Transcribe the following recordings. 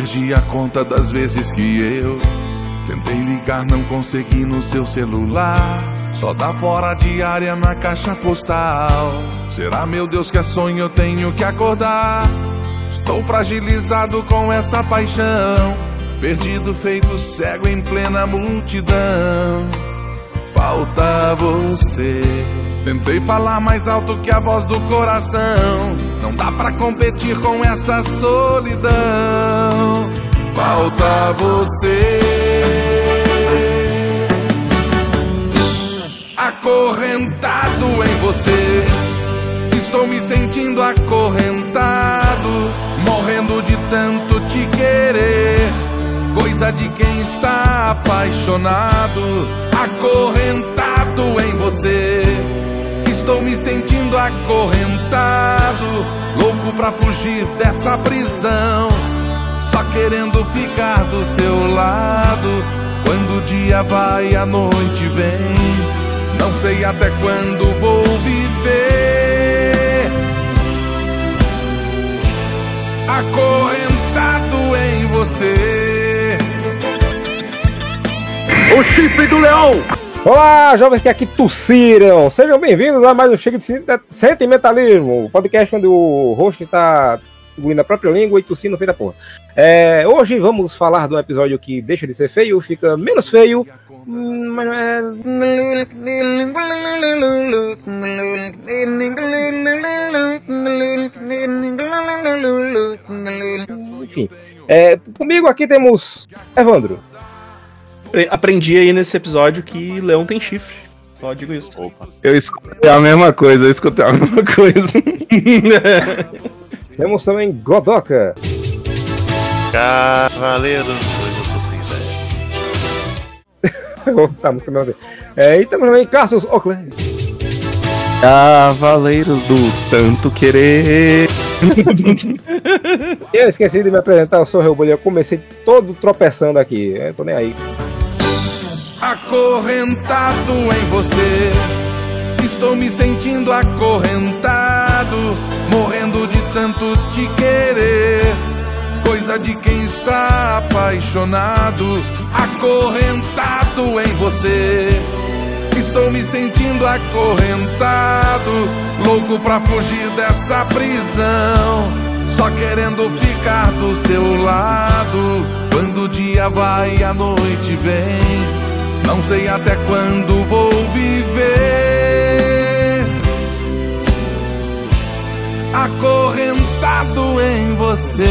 Perdi a conta das vezes que eu tentei ligar, não consegui no seu celular. Só dá fora de área na caixa postal. Será, meu Deus, que é sonho eu tenho que acordar? Estou fragilizado com essa paixão. Perdido, feito cego em plena multidão. Falta você. Tentei falar mais alto que a voz do coração. Não dá pra competir com essa solidão. Falta você. Acorrentado em você. Estou me sentindo acorrentado. Morrendo de tanto te querer. Coisa de quem está apaixonado. Acorrentado em você. Estou me sentindo acorrentado, louco pra fugir dessa prisão. Só querendo ficar do seu lado. Quando o dia vai, a noite vem. Não sei até quando vou viver. Acorrentado em você. O chifre do leão! Olá, jovens que aqui tossiram! Sejam bem-vindos a mais um Chega de Sentimentalismo, o podcast onde o host está engolindo a própria língua e tossindo feita porra. É, hoje vamos falar de um episódio que deixa de ser feio, fica menos feio, mas é... Enfim, é, comigo aqui temos Evandro. Aprendi aí nesse episódio que leão tem chifre. Só digo isso. Opa. Eu escutei a mesma coisa, eu escutei a mesma coisa. Temos também Godoka. Cavaleiro, tá, música mesmo assim. É, e temos também Cassius Oakley. Cavaleiros do tanto querer. Eu esqueci de me apresentar, eu sou o Rebolho. Eu comecei todo tropeçando aqui. Eu tô nem aí. Acorrentado em você. Estou me sentindo acorrentado, morrendo de querer. Coisa de quem está apaixonado, acorrentado em você. Estou me sentindo acorrentado, louco pra fugir dessa prisão. Só querendo ficar do seu lado. Quando o dia vai, a noite vem. Não sei até quando vou viver. Acorrentado em você.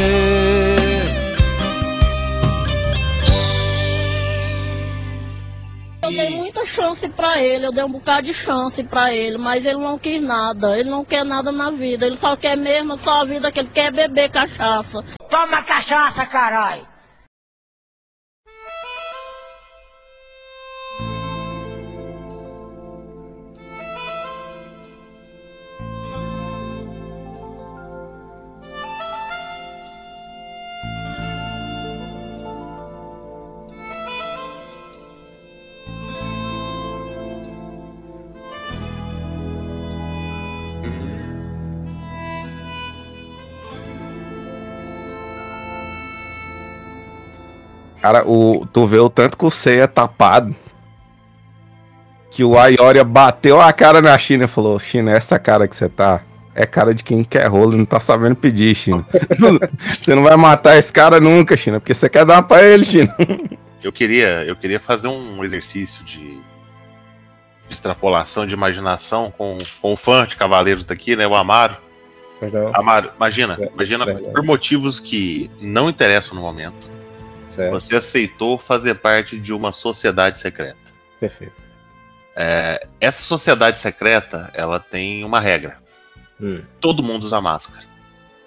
Eu dei muita chance pra ele, eu dei um bocado de chance pra ele, mas ele não quis nada, ele não quer nada na vida, ele só quer mesmo só a vida que ele quer beber cachaça. Toma cachaça, caralho! Cara, o, tu vê o tanto que o Seiya é tapado. Que o Ayoria bateu a cara na China e falou: China, essa cara que você tá é cara de quem quer rolo e não tá sabendo pedir, China. você não vai matar esse cara nunca, China, porque você quer dar pra ele, China. Eu queria, eu queria fazer um exercício de, de extrapolação de imaginação com, com o fã de Cavaleiros daqui, né? O Amaro. Perdão. Amaro, imagina, É, imagina verdade. por motivos que não interessam no momento. Certo, Você aceitou fazer parte de uma sociedade secreta. perfeito. É, essa sociedade secreta, ela tem uma regra. Hum, Todo mundo usa máscara.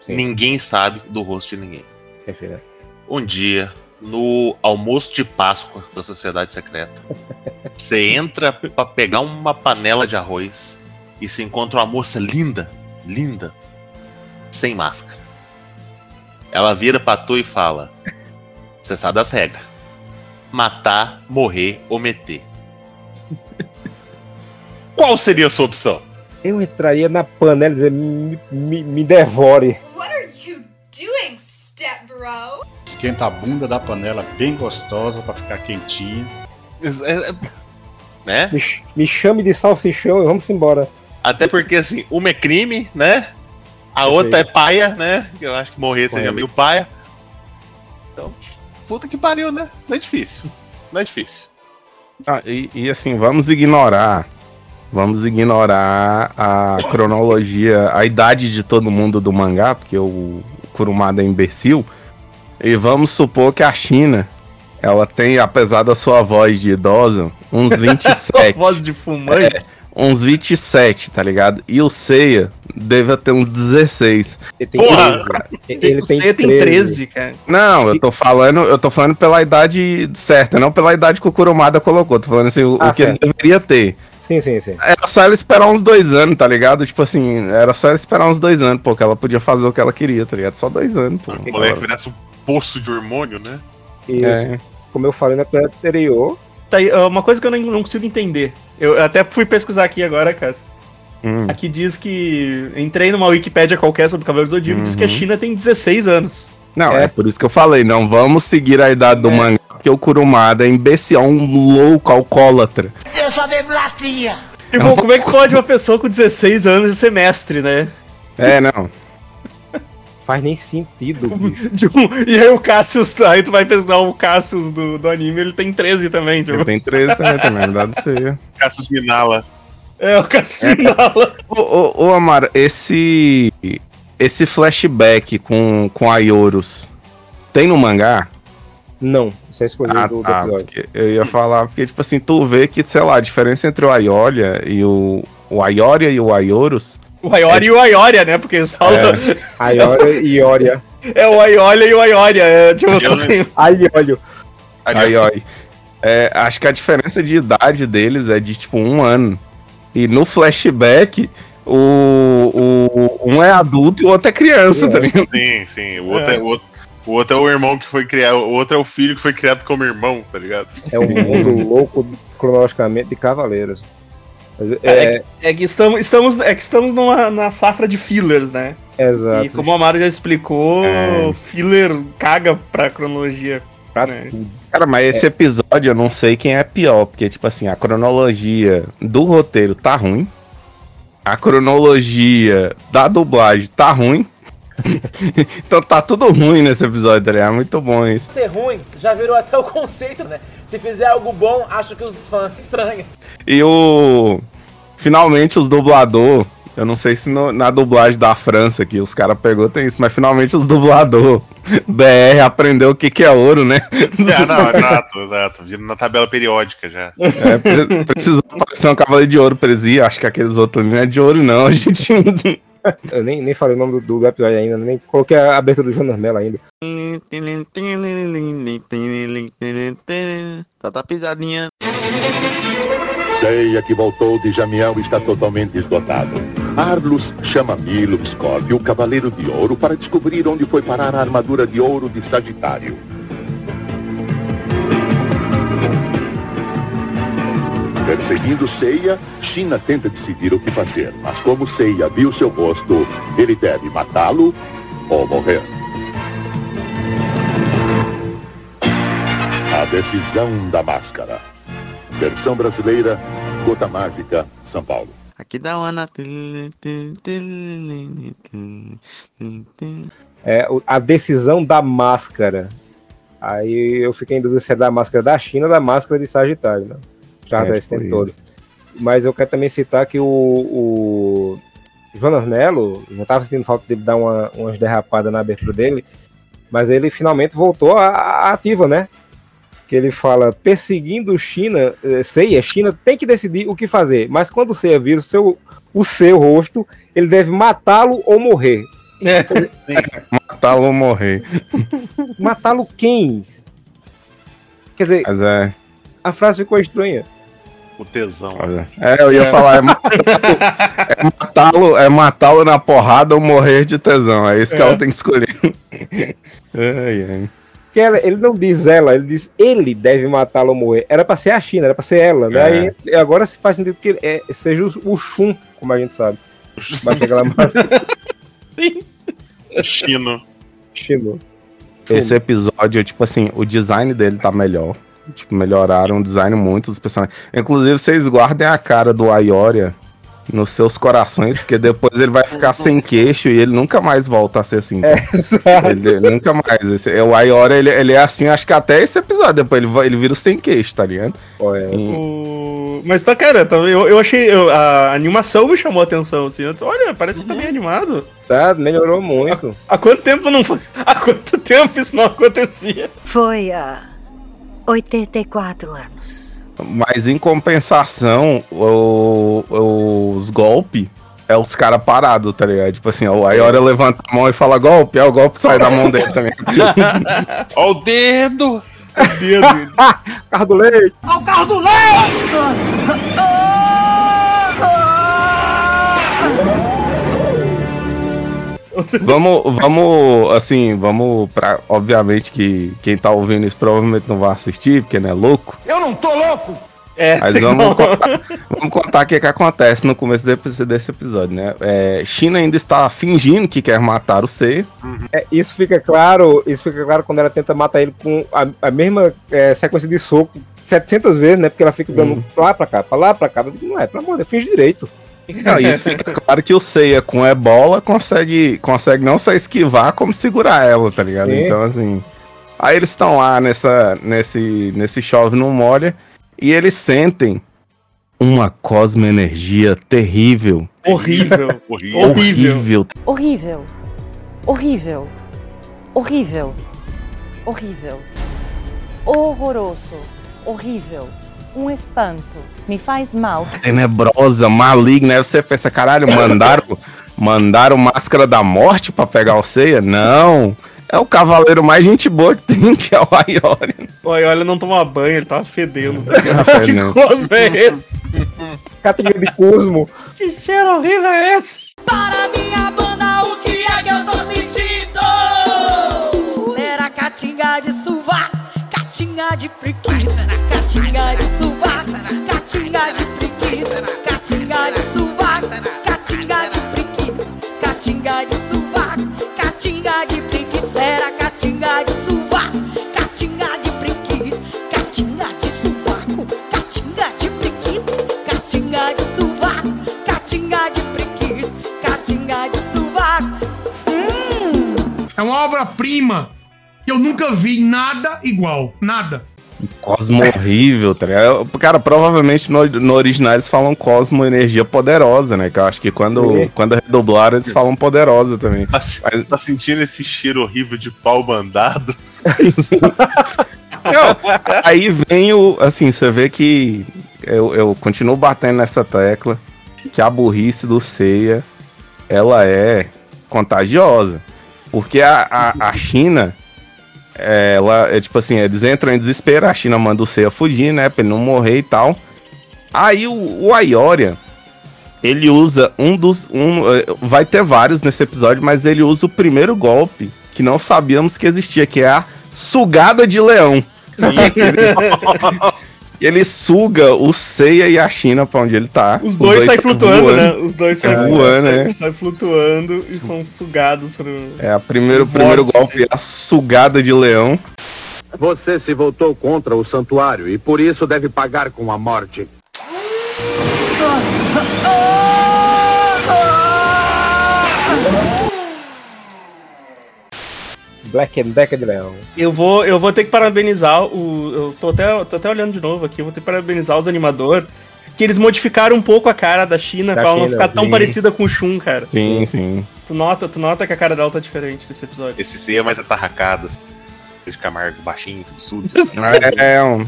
sim, Ninguém sabe do rosto de ninguém. perfeito. Um dia, no almoço de Páscoa da sociedade secreta, você entra pra pegar uma panela de arroz e se encontra uma moça linda, linda, sem máscara. Ela vira pra tu e fala: Você sabe das regras. Matar, morrer ou meter. Qual seria a sua opção? Eu entraria na panela e dizer, me, me, me devore. What are you doing, step bro? esquenta a bunda da panela bem gostosa pra ficar quentinha. É- é- né? Me, me chame de salsichão e vamos embora. Até porque, assim, uma é crime, né? A outra é paia, né? Que Eu acho que morrer seria meio paia. Puta que pariu, né? Não é difícil. Não é difícil. Ah, e, e assim, vamos ignorar. Vamos ignorar a cronologia, a idade de todo mundo do mangá, porque o Kurumada é imbecil. E vamos supor que a China, ela tem, apesar da sua voz de idosa, uns 27. Voz de fumante. Uns 27, tá ligado? E o Seiya deve ter uns 16. Ele tem Porra! 13. Ele o Seiya tem 13, cara. Não, eu tô falando, eu tô falando pela idade certa, não pela idade que o Kurumada colocou. Tô falando assim, o, Ah, o que ele certo. deveria ter. Sim, sim, sim. Era só ela esperar uns dois anos, tá ligado? Tipo assim, era só ela esperar uns dois anos, pô, que ela podia fazer o que ela queria, tá ligado? Só dois anos, pô. O moleque virasse um poço de hormônio, né? Isso. É. Como eu falei na anterior, Tá aí, ó, uma coisa que eu não, não consigo entender. Eu até fui pesquisar aqui agora, Cass. Hum. Aqui diz que. Entrei numa Wikipédia qualquer sobre Cavaleiro do Zodíaco e diz que a Uhum. China tem 16 anos. Não, É. é. por isso que eu falei, não vamos seguir a idade do É. mangá, porque o Kurumada é imbecil, é um louco, alcoólatra. Eu só bebo latinha. Tipo, como é que pode uma pessoa com 16 anos ser mestre, né? É, não. Faz nem sentido, bicho. Tipo, e aí o Cassius, aí tu vai pesquisar o Cassius do, do anime, ele tem 13 também, tipo. Ele tem 13 também, também, não dá de ser. Cassius Minala. É, o Cassius Minala. Ô, ô, ô, Amara, esse. Esse flashback com, com a Yorus tem no mangá? Não, isso é escolhido Ah, do, do tá, eu ia falar, porque, tipo assim, tu vê que, sei lá, a diferença entre o Aiolia e o. O Aioria e o Aiorus. O Aioria e o Aioria, né? Porque eles falam. Aioria e Ioria. É, o Aiolia e o Aioria. É, tipo, só Eu- tem- Aiolio. Aioi. É, acho que a diferença de idade deles é de, tipo, um ano. E no flashback, o, o, um é adulto e o outro é criança, tá ligado? Sim, sim. O outro é, o outro, o outro é o irmão que foi criado. O outro é o filho que foi criado como irmão, tá ligado? É um mundo louco cronologicamente de cavaleiros. Mas, É, É que estamos, estamos, é que estamos numa na safra de fillers, né? exato. E como o Amaro já explicou, É. filler caga pra cronologia. Pra né? tudo. Cara, mas esse episódio eu não sei quem é pior, porque, tipo assim, a cronologia do roteiro tá ruim. A cronologia da dublagem tá ruim. então tá tudo ruim nesse episódio, tá ligado? Muito bom isso. ser ruim já virou até o conceito, né? Se fizer algo bom, acho que os fãs estranham. E o. Finalmente os dublador. Eu não sei se no- na dublagem da França que os caras pegou tem isso, mas finalmente os dublador BR aprendeu o que, que é ouro, né? É, não, exato, exato. Vindo na tabela periódica já. É, pre- precisou aparecer um cavaleiro de ouro pra eles ir. Acho que aqueles outros não é de ouro, não. A gente. Eu nem, nem falei o nome do, do episódio ainda, nem coloquei a abertura do Jonas Mello ainda. Tá, tá pisadinha. Ceia que voltou de Jamiel está totalmente esgotado. Arlus chama Milo Scorpio, o Cavaleiro de Ouro, para descobrir onde foi parar a armadura de ouro de Sagitário. Perseguindo Ceia, China tenta decidir o que fazer, mas como Ceia viu seu rosto, ele deve matá-lo ou morrer. A decisão da máscara. Versão brasileira, Gota Mágica, São Paulo. Aqui dá uma na. É a decisão da máscara. Aí eu fiquei em dúvida se é da máscara da China ou da máscara de Sagitário, né? Já É, desse tempo todo. Mas eu quero também citar que o, o Jonas Mello, já tava sentindo falta dele dar uma, umas derrapadas na abertura dele, mas ele finalmente voltou à ativa, né? Que ele fala, perseguindo China, eh, Seiya, China tem que decidir o que fazer, mas quando Seiya vira o seu, o seu rosto, ele deve matá-lo ou morrer. É. Matá-lo ou morrer. Matá-lo quem? Quer dizer, Mas é. a frase ficou estranha. O tesão. É, eu ia falar, é matá-lo é matá-lo é matá-lo na porrada ou morrer de tesão. É isso que É. ela tem que escolher. ai, ai. Porque ela- ele não diz ela, ele diz ele deve matá-lo ou morrer. Era pra ser a China, era pra ser ela. Né? É. Aí, agora se faz sentido que é, seja o, o Shun, como a gente sabe. Vai pegar lá mais Chino. Chino. esse episódio, tipo assim, o design dele tá melhor. Tipo, melhoraram o design muito dos personagens. Inclusive, vocês guardem a cara do Ayoria nos seus corações, porque depois ele vai ficar sem queixo e ele nunca mais volta a ser assim. É, Ele, nunca mais. Esse, o Ayoria, ele, ele é assim, acho que até esse episódio. Depois ele, ele vira o sem queixo, tá ligado? E- O- Mas tá, cara, tá- eu, eu achei. eu- a animação me chamou a atenção, assim. eu Olha, parece que tá bem animado. Tá, melhorou muito. Há quanto tempo não foi? Há quanto tempo isso não acontecia? Foi há 84 anos. Mas em compensação, o- os golpes é os caras parados, tá ligado? Tipo assim, o Ayoria levanta a mão e fala golpe, aí o golpe sai da mão dele também. Ó o dedo! O dedo. Carro do leite. Ao carro do leite! Vamos, vamos, assim, vamos pra. Obviamente que quem tá ouvindo isso provavelmente não vai assistir, porque não é louco. Eu não tô louco! É, Mas vamos contar, vamos contar o que, que acontece no começo desse, desse episódio, né? É, China ainda está fingindo que quer matar o Seiya. É, isso fica claro, isso fica claro quando ela tenta matar ele com a, a mesma é, sequência de soco 700 vezes, né? Porque ela fica dando Uhum. pra lá pra cá, pra lá pra cá. Não é, pelo amor de Deus, finge direito. Não, isso fica claro que o Seiya com ebola consegue, consegue não só esquivar, como segurar ela, tá ligado? Sim. Então, assim. Aí eles estão lá nessa, nesse, nesse chove não molha e eles sentem uma cosmoenergia terrível. Horrível. horrível. Horrível. Horrível. Horrível. Horrível. Horrível. Horroroso. Horrível. Um espanto. Me faz mal. Tenebrosa, maligna. Aí você pensa, caralho, mandaram, mandaram máscara da morte pra pegar o Seiya? Não. É o cavaleiro mais gente boa que tem, que é o Ayori. Olha, olha, não toma banho, ele tava fedendo. Tá que coisa é esse? Catinga de Cosmo. Que cheiro horrível é esse? Para minha banda, o que é que eu tô sentindo? Será catinga de sovaco, catinga de preguiça, catinga de preguiça, catinga de sovaco, catinga de preguiça, catinga de sovaco, catinga de preguiça, será catinga de sovaco, catinga de preguiça, catinga de sovaco, catinga de preguiça, catinga de sovaco, catinga de preguiça, catinga de sovaco. É uma obra-prima. Eu nunca vi nada igual. Nada. Cosmo horrível, tá ligado? Cara, provavelmente no, no original eles falam Cosmo Energia Poderosa, né? Que eu acho que quando, quando redublaram eles falam Poderosa também. Tá, tá sentindo esse cheiro horrível de pau bandado? Não, aí vem o. Assim, você vê que eu, eu continuo batendo nessa tecla que a burrice do Ceia ela é contagiosa. Porque a, a, a China, ela é tipo assim, eles entram em desespero, a China manda o Ceia fugir, né? Pra ele não morrer e tal. Aí o, o Ayoria, ele usa um dos. Um, eh, vai ter vários nesse episódio, mas ele usa o primeiro golpe que não sabíamos que existia, que é a sugada de leão. ele, ele suga o Seiya e a China pra onde ele tá. Os dois, saem flutuando, voando. né? Os dois saem É, voando, né? saem flutuando e são sugados pro. É, a primeiro, o primeiro Vórtice. golpe é a sugada de leão. Você se voltou contra o santuário e por isso deve pagar com a morte. Black and Decker de Leão. Eu vou, eu vou ter que parabenizar o. Eu tô até, tô até olhando de novo aqui, eu vou ter que parabenizar os animadores. Que eles modificaram um pouco a cara da China Da pra ela não ficar tão sim. parecida com o Shun, cara. Sim, sim. Tu nota, tu nota que a cara dela tá diferente nesse episódio. Esse C é mais atarracado, assim. De Camargo baixinho, absurdo. É, um.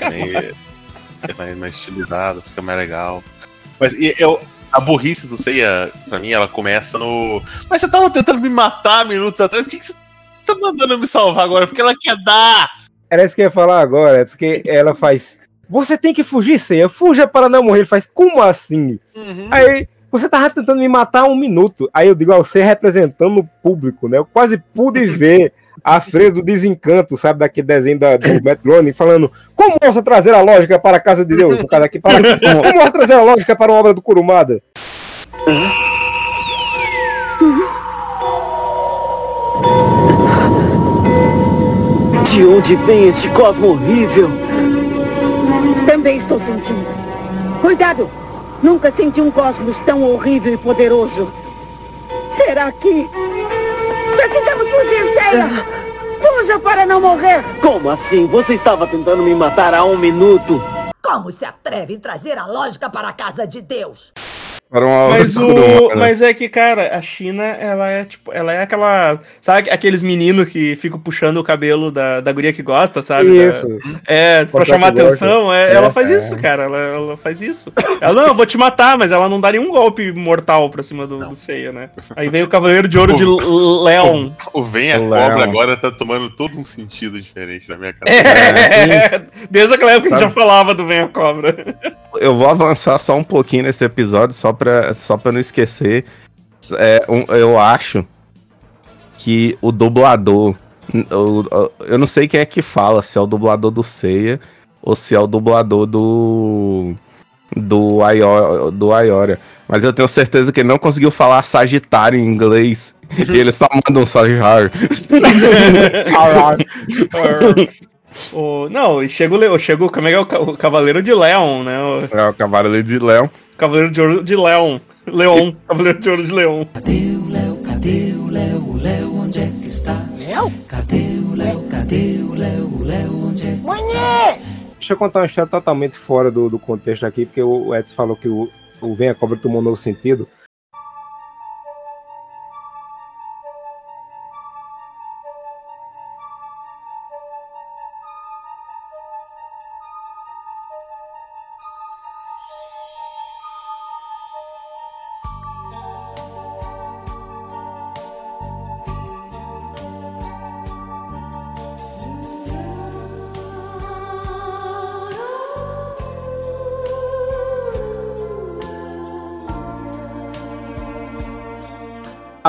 É, é mais, mais estilizado, fica mais legal. Mas e eu, a burrice do Seiya, pra mim, ela começa no. Mas você tava tentando me matar minutos atrás, o que, que você tá mandando me salvar agora? Porque ela quer dar! Era isso que eu ia falar agora. É isso que ela faz. Você tem que fugir, Ceia. Fuja para não morrer. Ele faz, como assim? Aí, você tava tentando me matar há um minuto. Aí eu digo, ao ser representando o público, né? Eu quase pude ver a freira do desencanto, sabe? Daquele desenho da, do Matt Groening, falando como ousa trazer a lógica para a casa de Deus? No caso aqui, para, como, ousa trazer a lógica para uma obra do Kurumada? De onde vem este cosmo horrível? Também estou sentindo. Cuidado! Nunca senti um cosmos tão horrível e poderoso. Será que... Precisamos fugir, Seiya! Fuja para não morrer! Como assim? Você estava tentando me matar há um minuto. Como se atreve em trazer a lógica para a casa de Deus? Para uma Mas, o, uma, né? mas é que, cara, a China, ela é tipo, ela é aquela. Sabe aqueles meninos que ficam puxando o cabelo da, da guria que gosta, sabe? Da- Isso. é, pra chamar atenção. é, É, ela faz é. isso, cara. Ela, ela faz isso. Ela, não, eu vou te matar, mas ela não dá nenhum golpe mortal pra cima do, do Seiya, né? Aí vem o Cavaleiro de Ouro de L- Leon. O Vem a O Cobra Leão. agora tá tomando todo um sentido diferente na minha cabeça. É, desde aquela época que a gente já falava do Venha Cobra. Eu vou avançar só um pouquinho nesse episódio, só pra, só pra não esquecer. É, um- eu acho que o dublador. o- eu não sei quem é que fala, se é o dublador do Seiya ou se é o dublador do. Do, Ayo, do Ayora. Mas eu tenho certeza que ele não conseguiu falar Sagitário em inglês. e ele só manda um Sagitário. O, não, e chega o, chega o, como é que é o, o Cavaleiro de Leon, né? O É o Cavaleiro de Leão. Cavaleiro de Ouro de Leon. Leon, Cavaleiro de Ouro de Leon. Cadê o Léo? O Léo onde é que está? Léo? Cadê o Léo? Cadê o Léo? O Léo onde é que está? Deixa eu contar uma história totalmente fora do, do contexto aqui, porque o o Edson falou que o, o Vem a Cobra tomou um novo sentido.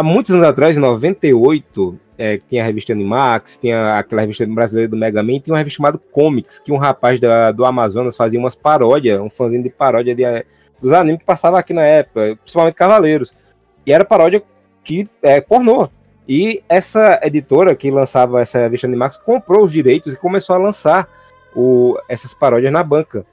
Há muitos anos atrás, em 98, é, tinha a revista Animax, tinha aquela revista brasileira do Mega Man, tinha uma revista chamada Comics, que um rapaz da- do Amazonas fazia umas paródias, um fãzinho de paródia de, eh, dos animes que passava aqui na época, principalmente Cavaleiros. E era paródia que é pornô. E essa editora que lançava essa revista Animax comprou os direitos e começou a lançar o- essas paródias na banca.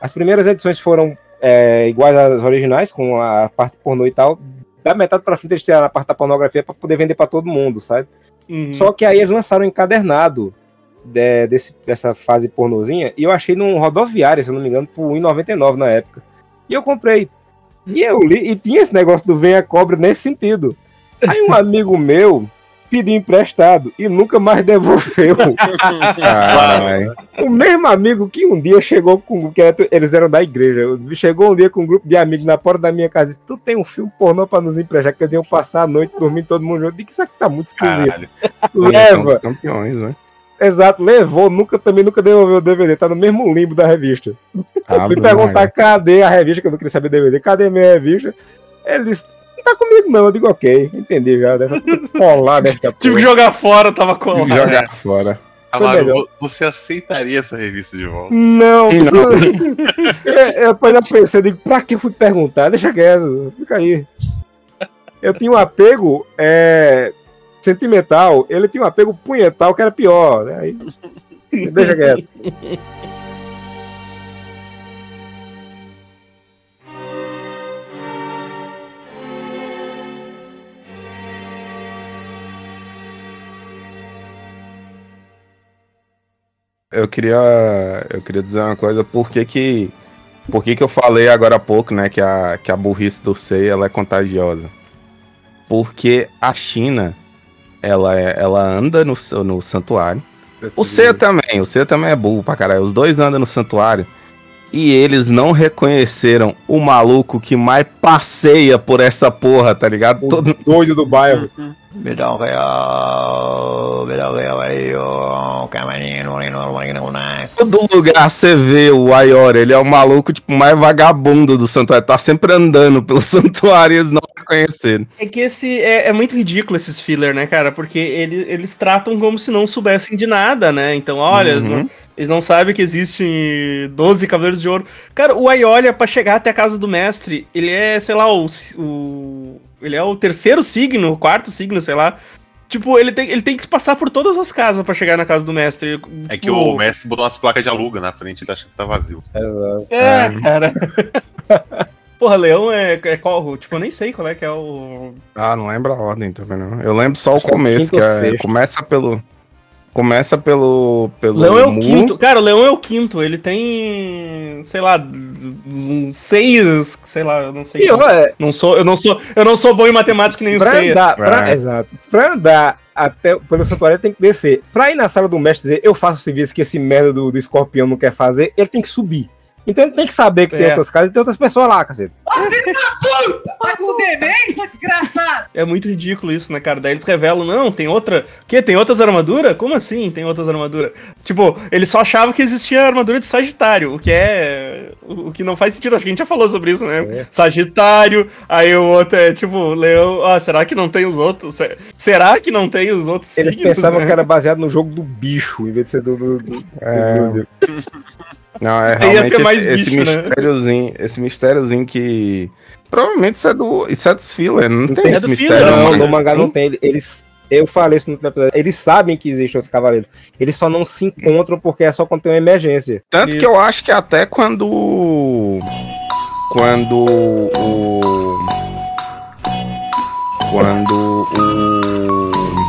As primeiras edições foram é, iguais às originais, com a parte pornô e tal. Da metade pra frente eles tiraram a parte da pornografia para poder vender para todo mundo, sabe? Uhum. Só que aí eles lançaram um encadernado de- desse, dessa fase pornozinha e eu achei num rodoviário, se eu não me engano, por R$1,99 na época. E eu comprei. E eu li, e tinha esse negócio do Venha Cobra nesse sentido. Aí um amigo meu pediu emprestado e nunca mais devolveu. O mesmo amigo que um dia chegou com. Que eles eram da igreja. Chegou um dia com um grupo de amigos na porta da minha casa e disse: Tu tem um filme pornô pra nos emprestar, que eles iam passar a noite dormindo todo mundo junto. Disse: Isso aqui tá muito esquisito. Caralho. Leva. campeões, né? Exato, levou, nunca também nunca devolveu o DVD, tá no mesmo limbo da revista. Ave Fui perguntar Maria. cadê a revista, que eu não queria saber DVD, cadê a minha revista? Ele disse, não tá comigo não, eu digo ok, entendi já, deve colar, deve estar Tive que jogar fora, tava colado. Jogar fora. Amaro, você aceitaria essa revista de volta? Não, Não. É, depois eu pensei, eu digo, pra que eu fui perguntar? Deixa quieto, fica aí. Eu tinha um apego é, sentimental, ele tinha um apego punhetal que era pior, né? Aí, deixa quieto. Eu queria, eu queria dizer uma coisa, por que que, por que que eu falei agora há pouco, né, que a, que a burrice do Sei, ela é contagiosa? Porque a China, ela, é, ela anda no, no santuário. O Seiya também, o Seiya também é burro pra caralho. Os dois andam no santuário. E eles não reconheceram o maluco que mais passeia por essa porra, tá ligado? Todo doido do bairro. Me dá um real, me dá um real aí, ó, camarinho, não, não, não, não, não. Todo lugar você vê o Ayora, ele é o maluco, tipo, mais vagabundo do santuário. Tá sempre andando pelo santuário e eles não reconheceram. É que esse é, é muito ridículo esses filler, né, cara? Porque ele- eles tratam como se não soubessem de nada, né? Então, olha, Uhum. não- eles não sabem que existem 12 Cavaleiros de Ouro. Cara, o Aiolia, pra chegar até a casa do mestre, ele é, sei lá, o, o- ele é o terceiro signo, o quarto signo, sei lá. Tipo, ele tem, ele tem que passar por todas as casas pra chegar na casa do mestre. É que Tipo, o mestre botou umas placas de aluga na frente, ele acha que tá vazio. Exato. É, cara. Porra, leão é, é qual? Tipo, eu nem sei qual é que é o. Ah, não lembro a ordem também, não. Eu lembro só o Acho que é começo, que é, começa pelo. Começa pelo. pelo Leão é o Mu. quinto. Cara, o leão é o quinto. Ele tem. sei lá. Seis. Sei lá, eu não sei. E, olha, Não sou, eu, não sou, eu não sou bom em matemática que nem o Pra andar, pra, É. exato. Pra andar até pelo santuário, ele tem que descer. Pra ir na sala do mestre dizer, eu faço o serviço que esse merda do, do escorpião não quer fazer, ele tem que subir. Então ele tem que saber que tem É. outras casas e tem outras pessoas lá, cacete. Tá com demência, desgraçado! É muito ridículo isso, né, cara? Daí eles revelam, não, tem outra. Que? Tem outras armaduras? Como assim tem outras armaduras? Tipo, eles só achavam que existia a armadura de Sagitário, o que é. O que não faz sentido. Acho que a gente já falou sobre isso, né? É. Sagitário, aí o outro é tipo, Leão. Ah, será que não tem os outros? Se- Será que não tem os outros Eles signos, pensavam né? que era baseado no jogo do bicho, em vez de ser do. do, do- É. Não, é realmente esse, esse bicho, né? mistériozinho, esse mistériozinho que. Provavelmente isso é do. Isso é dos filler, não, Não tem tem esse mistério. filler, Não, no mangá não tem. Eles. Eu falei isso no episódio. Eles sabem que existem os cavaleiros. Eles só não se encontram porque é só quando tem uma emergência. Tanto Isso. que eu acho que até quando. Quando o. Quando o.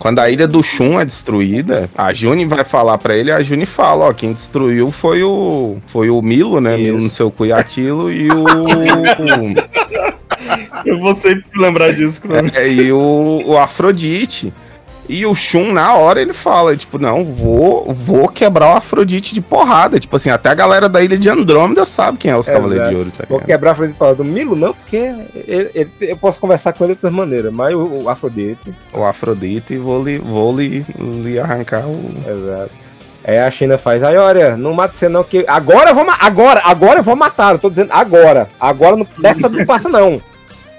Quando a ilha do Shun é destruída, a Juni vai falar pra ele, a Juni fala, ó, quem destruiu foi o foi o Milo, né? Isso. Milo no seu cu e e o Eu vou sempre lembrar disso. Não. é, e o, o Afrodite. E o Shun, na hora, ele fala, tipo, não, vou, vou quebrar o Afrodite de porrada. Tipo assim, até a galera da ilha de Andrômeda sabe quem é os Exato. Cavaleiros de Ouro, tá Vou quebrar a Afrodite e falar do Milo, não, porque ele- ele- eu posso conversar com ele de outras maneiras, mas o, o Afrodite. O Afrodite e vou lhe, vou lhe, lhe arrancar o. Exato. Aí a China faz, aí olha, não mata você não, que agora eu vou agora, agora eu vou matar, eu tô dizendo agora, agora não, dessa não passa não.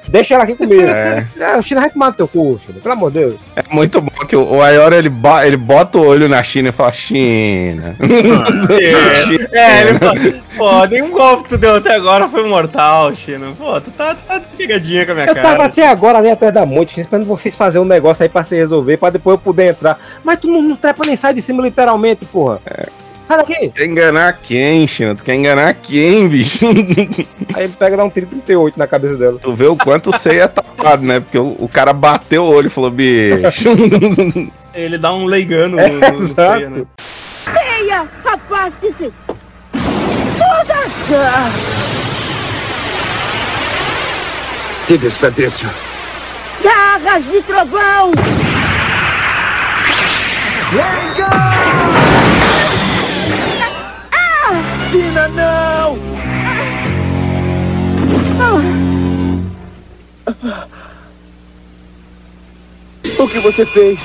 Deixa ela aqui comigo. É. É, o China vai tomar no teu cu, China, pelo amor de Deus. É muito bom que o, Ayora ele, ele bota o olho na China e fala: China. É, é, ele fala, pô, nenhum golpe que tu deu até agora foi mortal, China. Pô, tu tá, tu tá de pegadinha com a minha Eu tava cara. até agora ali atrás da monte, esperando vocês fazerem um negócio aí pra se resolver, pra depois eu poder entrar. Mas tu não, não trepa nem sai de cima literalmente, porra. Sai daqui! Quer enganar quem, China? Tu quer enganar quem, bicho? Aí ele pega e dá um tiro 38 na cabeça dela. Tu vê o quanto o Sei é tapado, né? Porque o, o cara bateu o olho e falou: bicho. Ele dá um leigano É, no. Seiya, né? Ceia, afaste-se! Mudança! Que desperdício. Garras de trovão! China, não! O que você fez?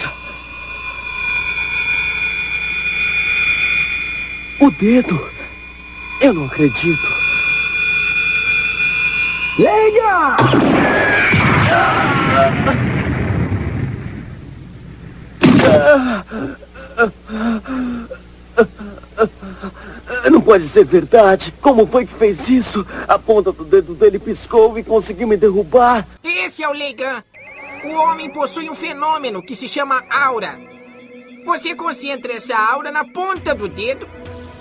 O dedo! Eu não acredito. Liga! Não pode ser verdade. Como foi que fez isso? A ponta do dedo dele piscou e conseguiu me derrubar. Esse é o Leigan. O homem possui um fenômeno que se chama aura. Você concentra essa aura na ponta do dedo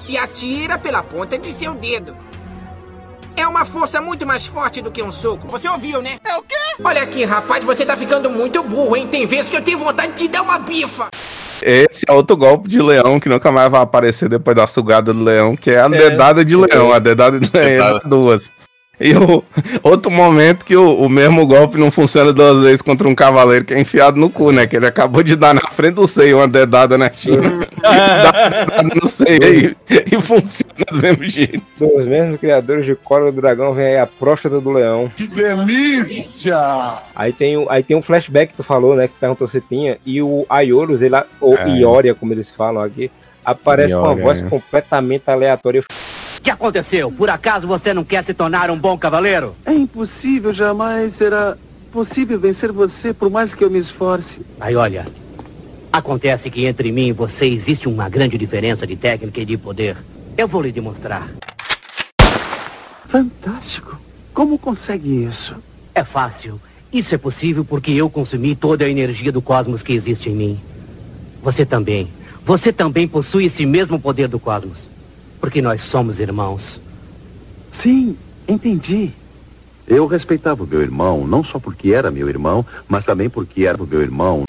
e atira pela ponta de seu dedo. É uma força muito mais forte do que um soco. Você ouviu, né? É o quê? Olha aqui, rapaz, você tá ficando muito burro, hein? Tem vezes que eu tenho vontade de te dar uma bifa. Esse é outro golpe de leão que nunca mais vai aparecer depois da sugada do leão, que é a dedada de leão. A dedada de leão é Dedada. duas. E o outro momento que o, o mesmo golpe não funciona duas vezes contra um cavaleiro que é enfiado no cu, né? Que ele acabou de dar na frente do seio uma dedada na China. dá no seio e, e funciona do mesmo jeito. Dos mesmos criadores de Cora do Dragão vem aí a próstata do leão. Que delícia! Aí tem, aí tem um flashback que tu falou, né? Que perguntou se tinha. E o Ayorus, ele, ou É. Ioria, como eles falam aqui, aparece com uma Ioria, voz completamente aleatória. O que aconteceu? Por acaso você não quer se tornar um bom cavaleiro? É impossível, jamais será possível vencer você por mais que eu me esforce. Aí olha, acontece que entre mim e você existe uma grande diferença de técnica e de poder. Eu vou lhe demonstrar. Fantástico. Como consegue isso? É fácil. Isso é possível porque eu consumi toda a energia do cosmos que existe em mim. Você também. Você também possui esse mesmo poder do cosmos. Porque nós somos irmãos. Sim, entendi. Eu respeitava o meu irmão, não só porque era meu irmão, mas também porque era o meu irmão.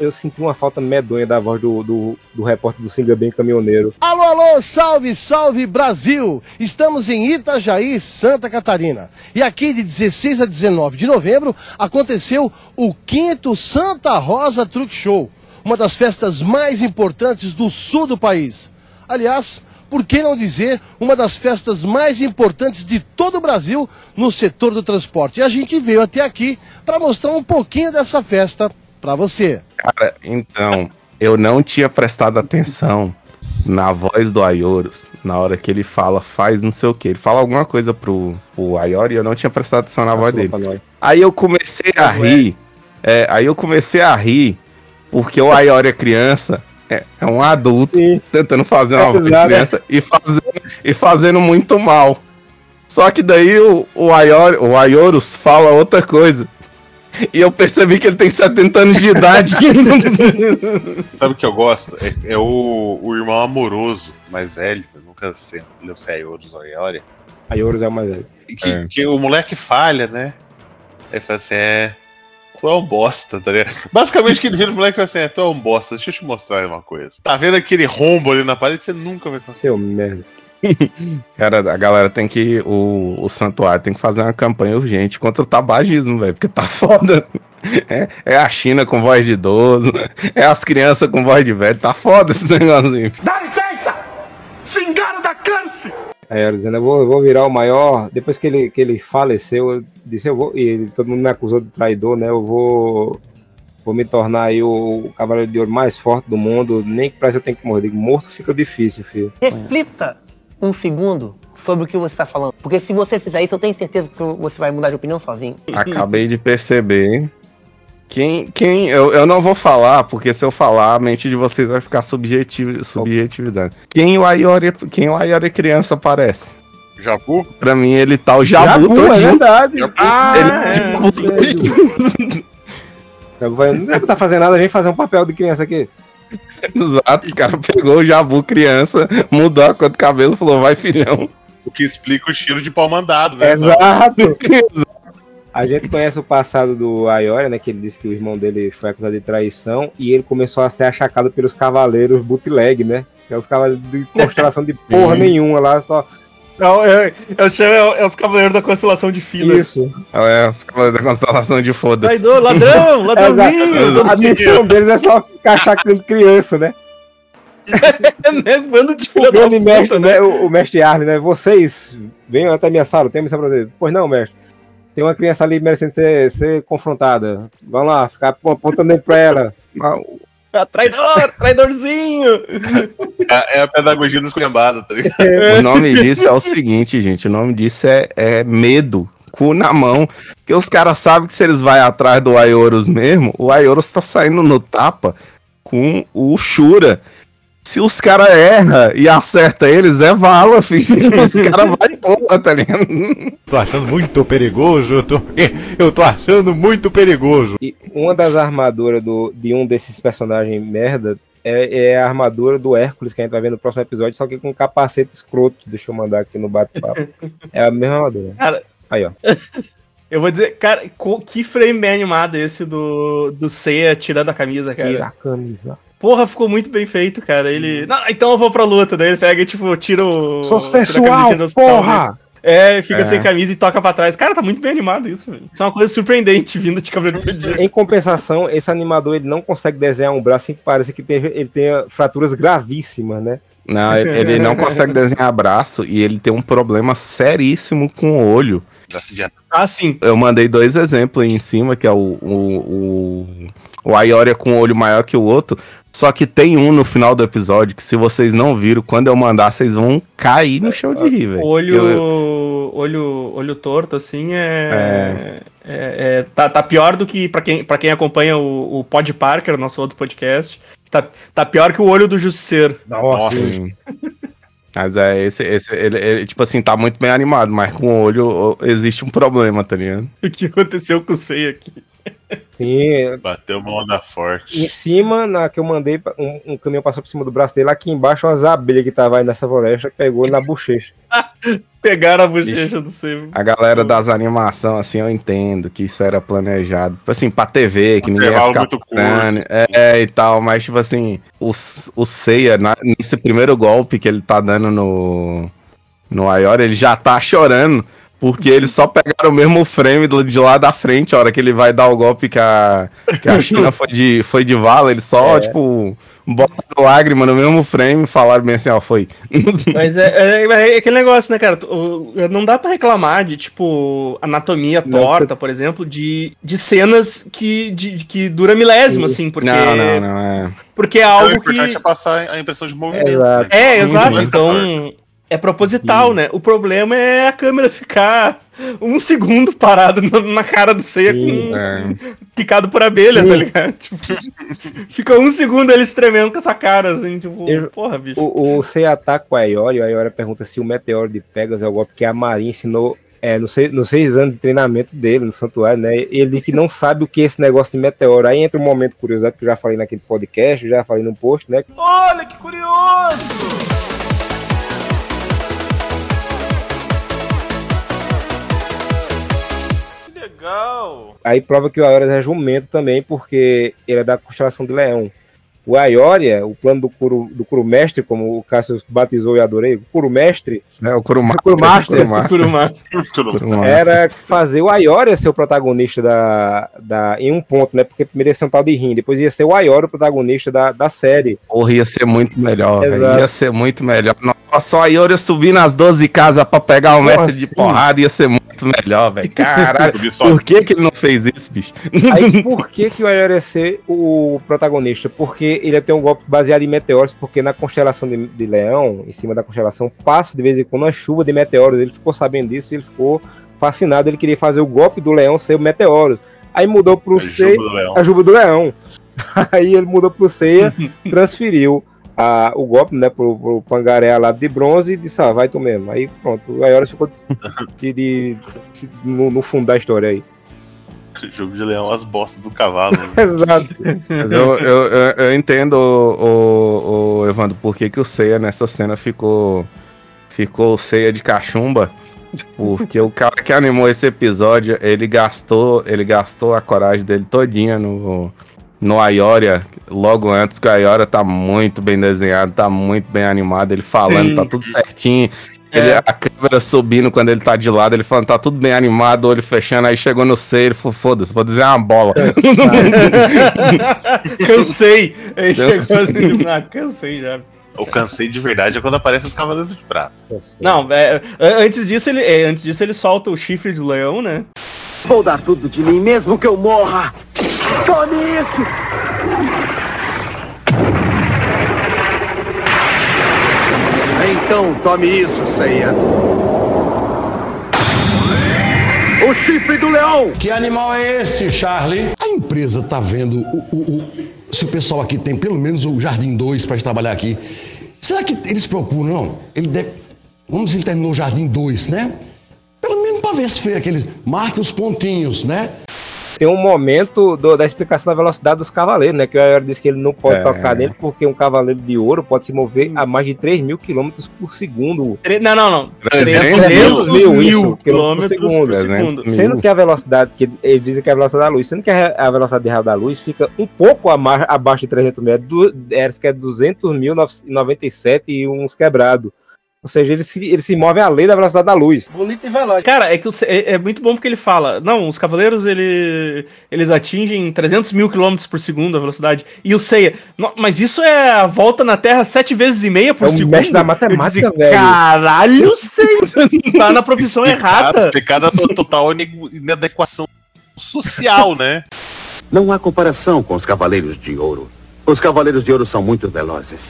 Eu senti uma falta medonha da voz do, do, do repórter do Singa Bem Caminhoneiro. Alô, alô, salve, salve Brasil! Estamos em Itajaí, Santa Catarina. E aqui de 16 a 19 de novembro aconteceu o quinto Santa Rosa Truck Show, uma das festas mais importantes do sul do país. Aliás, por que não dizer uma das festas mais importantes de todo o Brasil no setor do transporte? E a gente veio até aqui para mostrar um pouquinho dessa festa para você. Cara, então, eu não tinha prestado atenção na voz do Ayorus na hora que ele fala, faz não sei o que. Ele fala alguma coisa pro, pro Ayori e eu não tinha prestado atenção na voz dele. Aí eu comecei a rir. é, aí eu comecei a rir porque o Ayori é criança. É, é um adulto tentando fazer uma É criança e fazendo, e fazendo muito mal. Só que daí o, o, Ayori, o Ayorus fala outra coisa. E eu percebi que ele tem 70 anos de idade. Sabe o que eu gosto? É, é o, o irmão amoroso mais velho. Eu nunca sei, lembro se é Ayorus ou Ayoria. A Yorus é o mais velho. Que, que o moleque falha, né? Aí fala assim: é. Tu é um bosta, tá ligado? Basicamente, que ele vira o moleque e fala assim: é, tu é um bosta, deixa eu te mostrar uma coisa. Tá vendo aquele rombo ali na parede? Você nunca vai conseguir. Seu merda. Cara, a galera tem que. O, o santuário tem que fazer uma campanha urgente contra o tabagismo, velho, porque tá foda. É, é a China com voz de idoso, é as crianças com voz de velho, tá foda esse negocinho. Dá licença! Aí ela dizendo, eu vou, eu vou virar o maior. Depois que ele, que ele faleceu, eu disse, eu vou. E todo mundo me acusou de traidor, né? Eu vou. Vou me tornar aí o, o cavaleiro de ouro mais forte do mundo. Nem que parece eu tenho que morrer. Digo, morto fica difícil, filho. Reflita um segundo sobre o que você está falando. Porque se você fizer isso, eu tenho certeza que você vai mudar de opinião sozinho. Acabei de perceber. Quem. quem eu, eu não vou falar, porque se eu falar, a mente de vocês vai ficar subjetiv, subjetividade. Quem o Ayori, quem o Ayori criança parece? Jabu? Pra mim, ele tá o Jabu, Jabu, é todinho. verdade. Ah, ele é, Jabu todinho. Eu vou- Não é tá fazendo nada, vem fazer um papel de criança aqui. Exato, os caras pegou o Jabu criança, mudou a cor do cabelo e falou, vai filhão. O que explica o estilo de pau mandado, né? Exato. A gente conhece o passado do Ayora, né? Que ele disse que o irmão dele foi acusado de traição e ele começou a ser achacado pelos cavaleiros bootleg, né? Que é os cavaleiros de constelação de porra nenhuma lá, só. Não, eu, eu chamo é, é os Cavaleiros da Constelação de Fila. Isso. É, os cavaleiros da constelação de foda-se. Traidor, ladrão, ladrãozinho. Exato. A missão deles é só ficar achacando criança, né? É, bando de filha O grande mestre, né? O, o mestre Arne, né? Vocês venham até minha sala, tenho missão pra vocês. Pois não, mestre. Tem uma criança ali merecendo ser, ser confrontada. Vamos lá, ficar apontando pra ela. Ah, Traidor, traidorzinho. É, é a pedagogia do esculhambado, tá ligado? O nome disso é o seguinte, gente. O nome disso é, é medo. Cu na mão. Porque os caras sabem que se eles vão atrás do Ayorus mesmo, o Ayorus tá saindo no tapa com o Shura. Se os caras erram e acerta eles, é vala, filho. Os caras vão porra, tá ligado? Tô achando muito perigoso, eu tô, eu tô achando muito perigoso. E uma das armaduras do, de um desses personagens merda é, é a armadura do Hércules, que a gente vai ver no próximo episódio, só que com um capacete escroto. Deixa eu mandar aqui no bate-papo. É a mesma armadura. Cara, Aí, ó. Eu vou dizer, cara, que frame bem animado esse do, do Seiya tirando a camisa, cara. Tira a camisa. Porra, ficou muito bem feito, cara. Ele. Não, então eu vou pra luta. Daí ele pega e, tipo, tira o. Sou do hospital porra! É, fica É. sem camisa e toca pra trás. Cara, tá muito bem animado isso, velho. Isso é uma coisa surpreendente vindo de Cavaleiro do Zodíaco. Em compensação, esse animador ele não consegue desenhar um braço sem que pareça que teve, ele tenha fraturas gravíssimas, né? Não, ele ele não consegue desenhar braço e ele tem um problema seríssimo com o olho. Ah, sim. Eu mandei dois exemplos aí em cima, que é o, o, o, o Ayoria com o olho maior que o outro. Só que tem um no final do episódio que se vocês não viram, quando eu mandar, vocês vão cair no chão de rir, velho. Olho, Eu- olho, olho torto, assim, é. é- é- tá, tá pior do que, pra quem, pra quem acompanha o, o Pod Parker, nosso outro podcast, tá, tá pior que o olho do Justiceiro. Nossa. Sim. Mas é, esse, esse ele, ele, tipo assim, tá muito bem animado, mas com o olho existe um problema, tá ligado? O que aconteceu com o Sei aqui? Sim, Bateu uma onda forte. em cima, na que eu mandei, um, um caminhão passou por cima do braço dele, aqui embaixo umas abelhas que tava aí nessa floresta, pegou ele na bochecha. Pegaram a bochecha do Sei. A galera das animações, assim, eu entendo que isso era planejado. Tipo assim, pra TV, que ninguém ia ficar muito curto, procurando, é, e tal, mas tipo assim, o, o Seiya, na- nesse primeiro golpe que ele tá dando no, no Ayora, ele já tá chorando, porque eles só pegaram o mesmo frame do- de lá da frente, a hora que ele vai dar o golpe que a, que a China foi de, foi de vala, eles só, É. tipo, botaram lágrima no mesmo frame e falaram bem assim, ó, foi. Mas é, é- é aquele negócio, né, cara? Não dá pra reclamar de, tipo, anatomia torta, por exemplo, de, de cenas que, de, que dura milésimo, assim, porque. Não, não, não, é. Porque é Então, algo o importante que. é passar a impressão de movimento. Exato. né? É, Muito exato. Então, é proposital, né? O problema é a câmera ficar um segundo parado na, na cara do Seiya com É. picado por abelha, Sim. tá ligado? Tipo, fica um segundo ele tremendo com essa cara, assim, tipo, Eu- porra, bicho. O, o Sei ataca o Ayori, o Ayori pergunta se o meteoro de Pegasus é o golpe que a Marinha ensinou é, nos, seis, nos seis anos de treinamento dele no santuário, né? Ele que não sabe o que é esse negócio de meteoro. Aí entra um momento curiosidade que eu já falei naquele podcast, já falei no post, né? Olha que curioso! Legal! Aí prova que o Ayori é jumento também, porque ele é da constelação de Leão. O Aioria, o plano do Kuro, do Kuro Mestre, como o Cássio batizou e adorei, o Mestre, É o Kurumaster. Kurumaster. Kurumaster. era fazer o Aioria ser o protagonista da, da, em um ponto, né? Porque primeiro ia ser um tal de Rim, depois ia ser o Aioria o protagonista da, da série. Porra, ia ser muito melhor, velho. Ia ser muito melhor. Nossa, só a Yori subir nas 12 casas pra pegar o Nossa, mestre de sim. porrada ia ser muito melhor, velho. Caralho, por que que ele não fez isso, bicho? Aí por que, que o Aioria ia ser o protagonista? Porque ele ia ter um golpe baseado em meteoros, porque na constelação de, de Leão, em cima da constelação, passa de vez em quando uma chuva de meteoros. Ele ficou sabendo disso e ele ficou fascinado. Ele queria fazer o golpe do Leão ser o meteoros. Aí mudou pro leão. a juba do Leão. Aí ele mudou pro Seiya, transferiu a, o golpe, né, pro, pro Pangaré lá de bronze e disse, ah, vai tu mesmo. Aí pronto, o Aioria ficou de, de- de- no, no fundo da história aí. Jogo de leão, as bostas do cavalo. né? Exato. Mas eu, eu, eu, entendo, o, o, o Evandro, por que, que o Seiya nessa cena ficou, ficou Seiya de cachumba. Porque o cara que animou esse episódio, ele gastou, ele gastou a coragem dele todinha no, no Aioria, logo antes que o Aioria tá muito bem desenhado, tá muito bem animado, ele falando, Sim. tá tudo certinho. Ele, É. A câmera subindo quando ele tá de lado, ele falando, tá tudo bem animado, olho fechando, aí chegou no Seiya, ele falou, foda-se, vou dizer uma bola. cansei. Cansei. chegou assim, ah, cansei já. Eu cansei de verdade é quando aparece os cavaleiros de prata. Não, é, é, antes disso ele, é, antes disso ele solta o chifre do leão, né? Vou dar tudo de mim mesmo que eu morra. Tome isso! Então tome isso, Seiya. O chifre do leão! Que animal é esse, Charlie? A empresa tá vendo o, o, o- se o pessoal aqui tem pelo menos o Jardim 2 para trabalhar aqui. Será que eles procuram, não? Ele deve. Vamos dizer, ele terminou o Jardim 2, né? Pelo menos para ver se foi aquele. Marque os pontinhos, né? Tem um momento do- da explicação da velocidade dos cavaleiros, né? Que o Aioria disse que ele não pode É. tocar nele porque um cavaleiro de ouro pode se mover a mais de 3 mil quilômetros por segundo. Tre- Não, não, não. 300 300 mil, mil quilômetros por segundo. por segundo. Mil. Sendo que a velocidade, que eles dizem que é a velocidade da luz, sendo que a, a velocidade de raio da luz fica um pouco a mais- abaixo de 300 metros, du, é, que é 200.097 e uns quebrados. Ou seja, ele se, ele se move além da velocidade da luz. Bonito e veloz. Cara, é que o é, é muito bom porque ele fala, não, os cavaleiros ele, eles atingem 300 mil quilômetros por segundo a velocidade. E o Seiya, "No- mas isso é a volta na Terra sete vezes e meia por É o segundo? mestre da matemática, disse, velho. Caralho, Seiya, tá na profissão errada. Explicado a sua total inadequação social, né? Não há comparação com os Cavaleiros de Ouro. Os Cavaleiros de Ouro são muito velozes.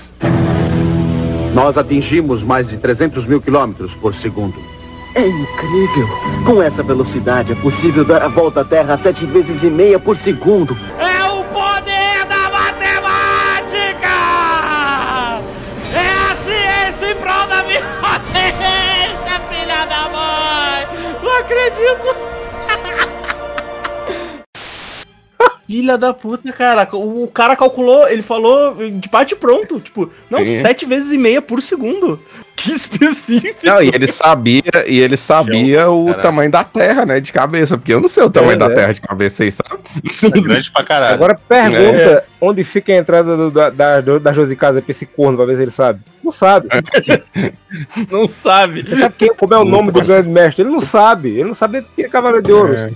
Nós atingimos mais de 300 mil quilômetros por segundo. É incrível! Com essa velocidade é possível dar a volta à Terra sete vezes e meia por segundo. É o poder da matemática! É a ciência em prol da minha filha da mãe! Não acredito! Puta, cara. O cara calculou, ele falou de bate pronto. Tipo, não, Sim. sete vezes e meia por segundo. Que específico. Não, e ele sabia, e ele sabia o Caralho. tamanho da Terra, né? De cabeça, porque eu não sei o tamanho É, da né? Terra de cabeça, vocês sabem? É grande pra caralho. Agora pergunta onde fica a entrada do, da, da, da Josi Casa pra esse corno, pra ver se ele sabe. Não sabe. Não sabe. Você sabe quem, como é o nome do grande mestre? Ele não sabe. Ele não sabe nem que é Cavaleiro de Ouro. É.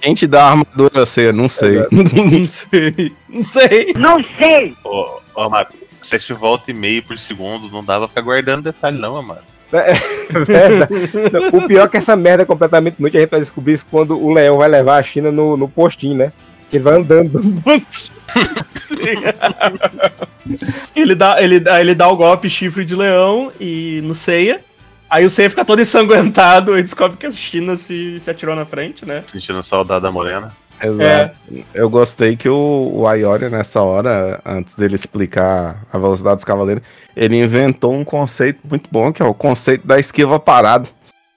Quem te dá a armadura C? Não sei. Não sei. Não sei. Não sei! Ô, ô Marco, sete volta e meio por segundo, não dava pra ficar guardando detalhe, não, mano. É verdade. Não, o pior é que essa merda é completamente inútil. A gente vai descobrir isso quando o leão vai levar a China no, no postinho, né? Que ele vai andando. ele, dá, ele, dá, ele dá o golpe chifre de leão e no ceia. Aí o ceia fica todo ensanguentado e descobre que a China se, se atirou na frente, né? Sentindo saudade da morena. Exato. Eu gostei que o, o Aioria, nessa hora, antes dele explicar a velocidade dos cavaleiros, ele inventou um conceito muito bom, que é o conceito da esquiva parado.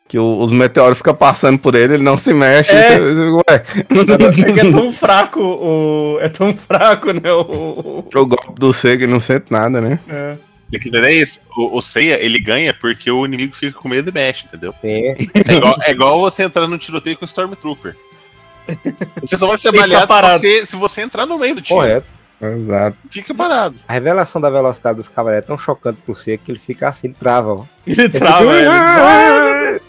Que o- os meteoros ficam passando por ele, ele não se mexe. É. você- ué. É que é tão fraco o. É tão fraco, né? O, O golpe do cego ele não sente nada, né? é. Que entender isso. O, o Seiya, ele ganha porque o inimigo fica com medo e mexe, entendeu? Sim. É igual, é igual você entrar no tiroteio com o Stormtrooper. Você só vai ser baleado se você, se você entrar no meio do tiro. Correto. Exato. Fica parado. A revelação da velocidade dos cavaleiros é tão chocante por ser que ele fica assim, ele trava. Ó. Ele trava, ele.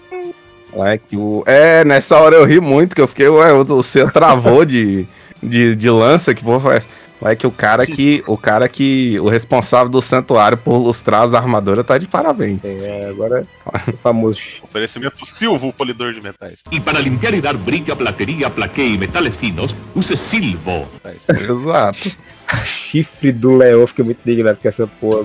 É, que o... é, nessa hora eu ri muito, que eu fiquei, ué, o você travou de, de, de lança, que porra foi É que o cara que. O cara que. O responsável do santuário por lustrar as armaduras tá de parabéns. É, agora o famoso. Oferecimento Silvo, o polidor de metais. Y para limpiar y dar brillo a platería, plaqué y metales finos, use Silvo. Exato. Chifre do leão, fiquei muito indignado com essa porra.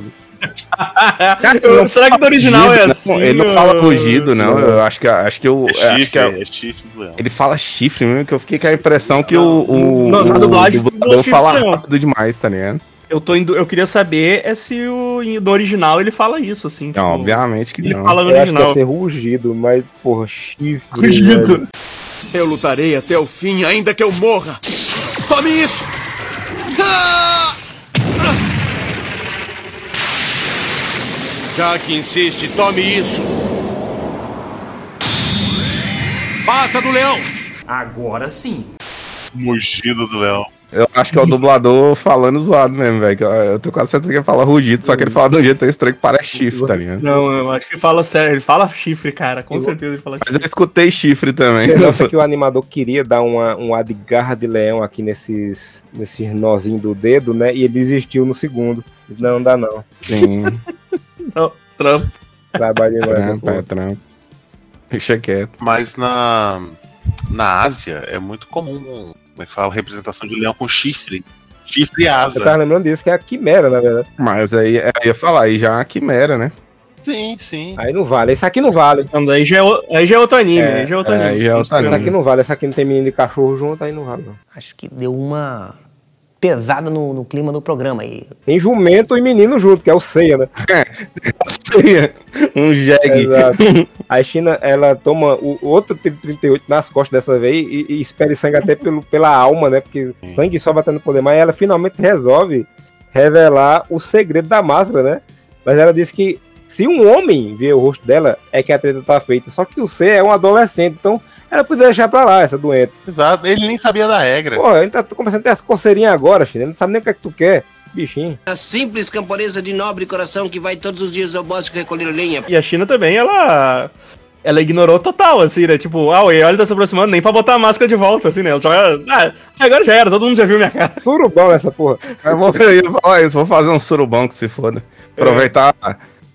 Será que no original é assim? não, ele não fala rugido, não. Eu acho que, acho que o. É acho que chifre, é- é chifre do leão. ele fala chifre mesmo, que eu fiquei com a impressão que o. o Não, na o dublagem dublador falou chifre, fala não. rápido demais, tá ligado? Eu, tô indo, eu queria saber é se o, no original ele fala isso, assim. Não, tipo, obviamente que Ele não. fala no Eu acho que original. ser rugido, mas, porra, chifre. Rugido. velho. Eu lutarei até o fim, ainda que eu morra. Tome isso! Ah! Já que insiste, tome isso. Pata do leão! Agora sim. Mugido do leão. Eu acho que é o dublador falando zoado mesmo, velho. Eu, tô quase certeza que ele fala rugido, só que ele fala de um jeito tão estranho que parece chifre, tá ligado? Não, eu acho que ele fala sério. Ele fala chifre, cara. Com Eu- certeza ele fala Mas chifre. eu escutei chifre também. Você nota que o animador queria dar uma, um ar de garra de leão aqui nesses, nesses nozinhos do dedo, né? E ele desistiu no segundo. Não, não dá não. Sim, Não, trampo. Trabalho demais. essa trampo, é trampo. Deixa quieto. Mas na, na Ásia é muito comum, como é que fala, representação de leão com chifre. Chifre e Eu asa. tava lembrando disso, que é a quimera, na verdade. Mas aí é, eu ia falar, aí já é uma quimera, né? Sim, sim. Aí não vale. Esse aqui não vale. Então, aí, já é, aí já é outro anime. É, aí já é outro é, anime. aí já é outro Esse anime. aqui não vale. Esse aqui não tem menino de cachorro junto, aí não vale. Não. Acho que deu uma pesada no, no clima do programa aí. Tem jumento e menino junto, que é o Ceia, né? um jegue. Exato. A China, ela toma o outro tiro 38 nas costas dessa vez e, e espere sangue até pelo, pela alma, né? Porque sangue só batendo poder. Mas ela finalmente resolve revelar o segredo da máscara, né? Mas ela disse que se um homem ver o rosto dela, é que a treta tá feita. Só que o C é um adolescente, então ela podia deixar pra lá, essa doente. Exato. Ele nem sabia da regra. Pô, ele tá começando a ter as coceirinhas agora, China. Ele não sabe nem o que é que tu quer, bichinho. A simples camponesa de nobre coração que vai todos os dias ao bosque recolher lenha. E a China também, ela. Ela ignorou total, assim, né? Tipo, ah, o Eoli tá se aproximando, nem pra botar a máscara de volta, assim, né? Ela já. Ah, agora já era, todo mundo já viu minha cara. Surubão essa porra. Eu, vou, eu ia falar isso, vou fazer um surubão que se foda. Aproveitar,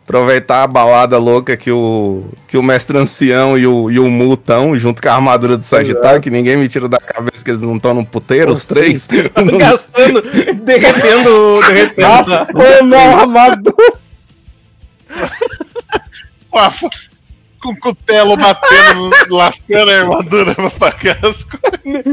aproveitar a balada louca que o, que o mestre ancião e o, e o Mu tão, junto com a armadura do Sagitário, que ninguém me tira da cabeça que eles não estão no puteiro, os três. Gastando, derretendo, derretendo. Nossa, armadura. Com a, fo- com o cutelo batendo, lascando a armadura pra coisas.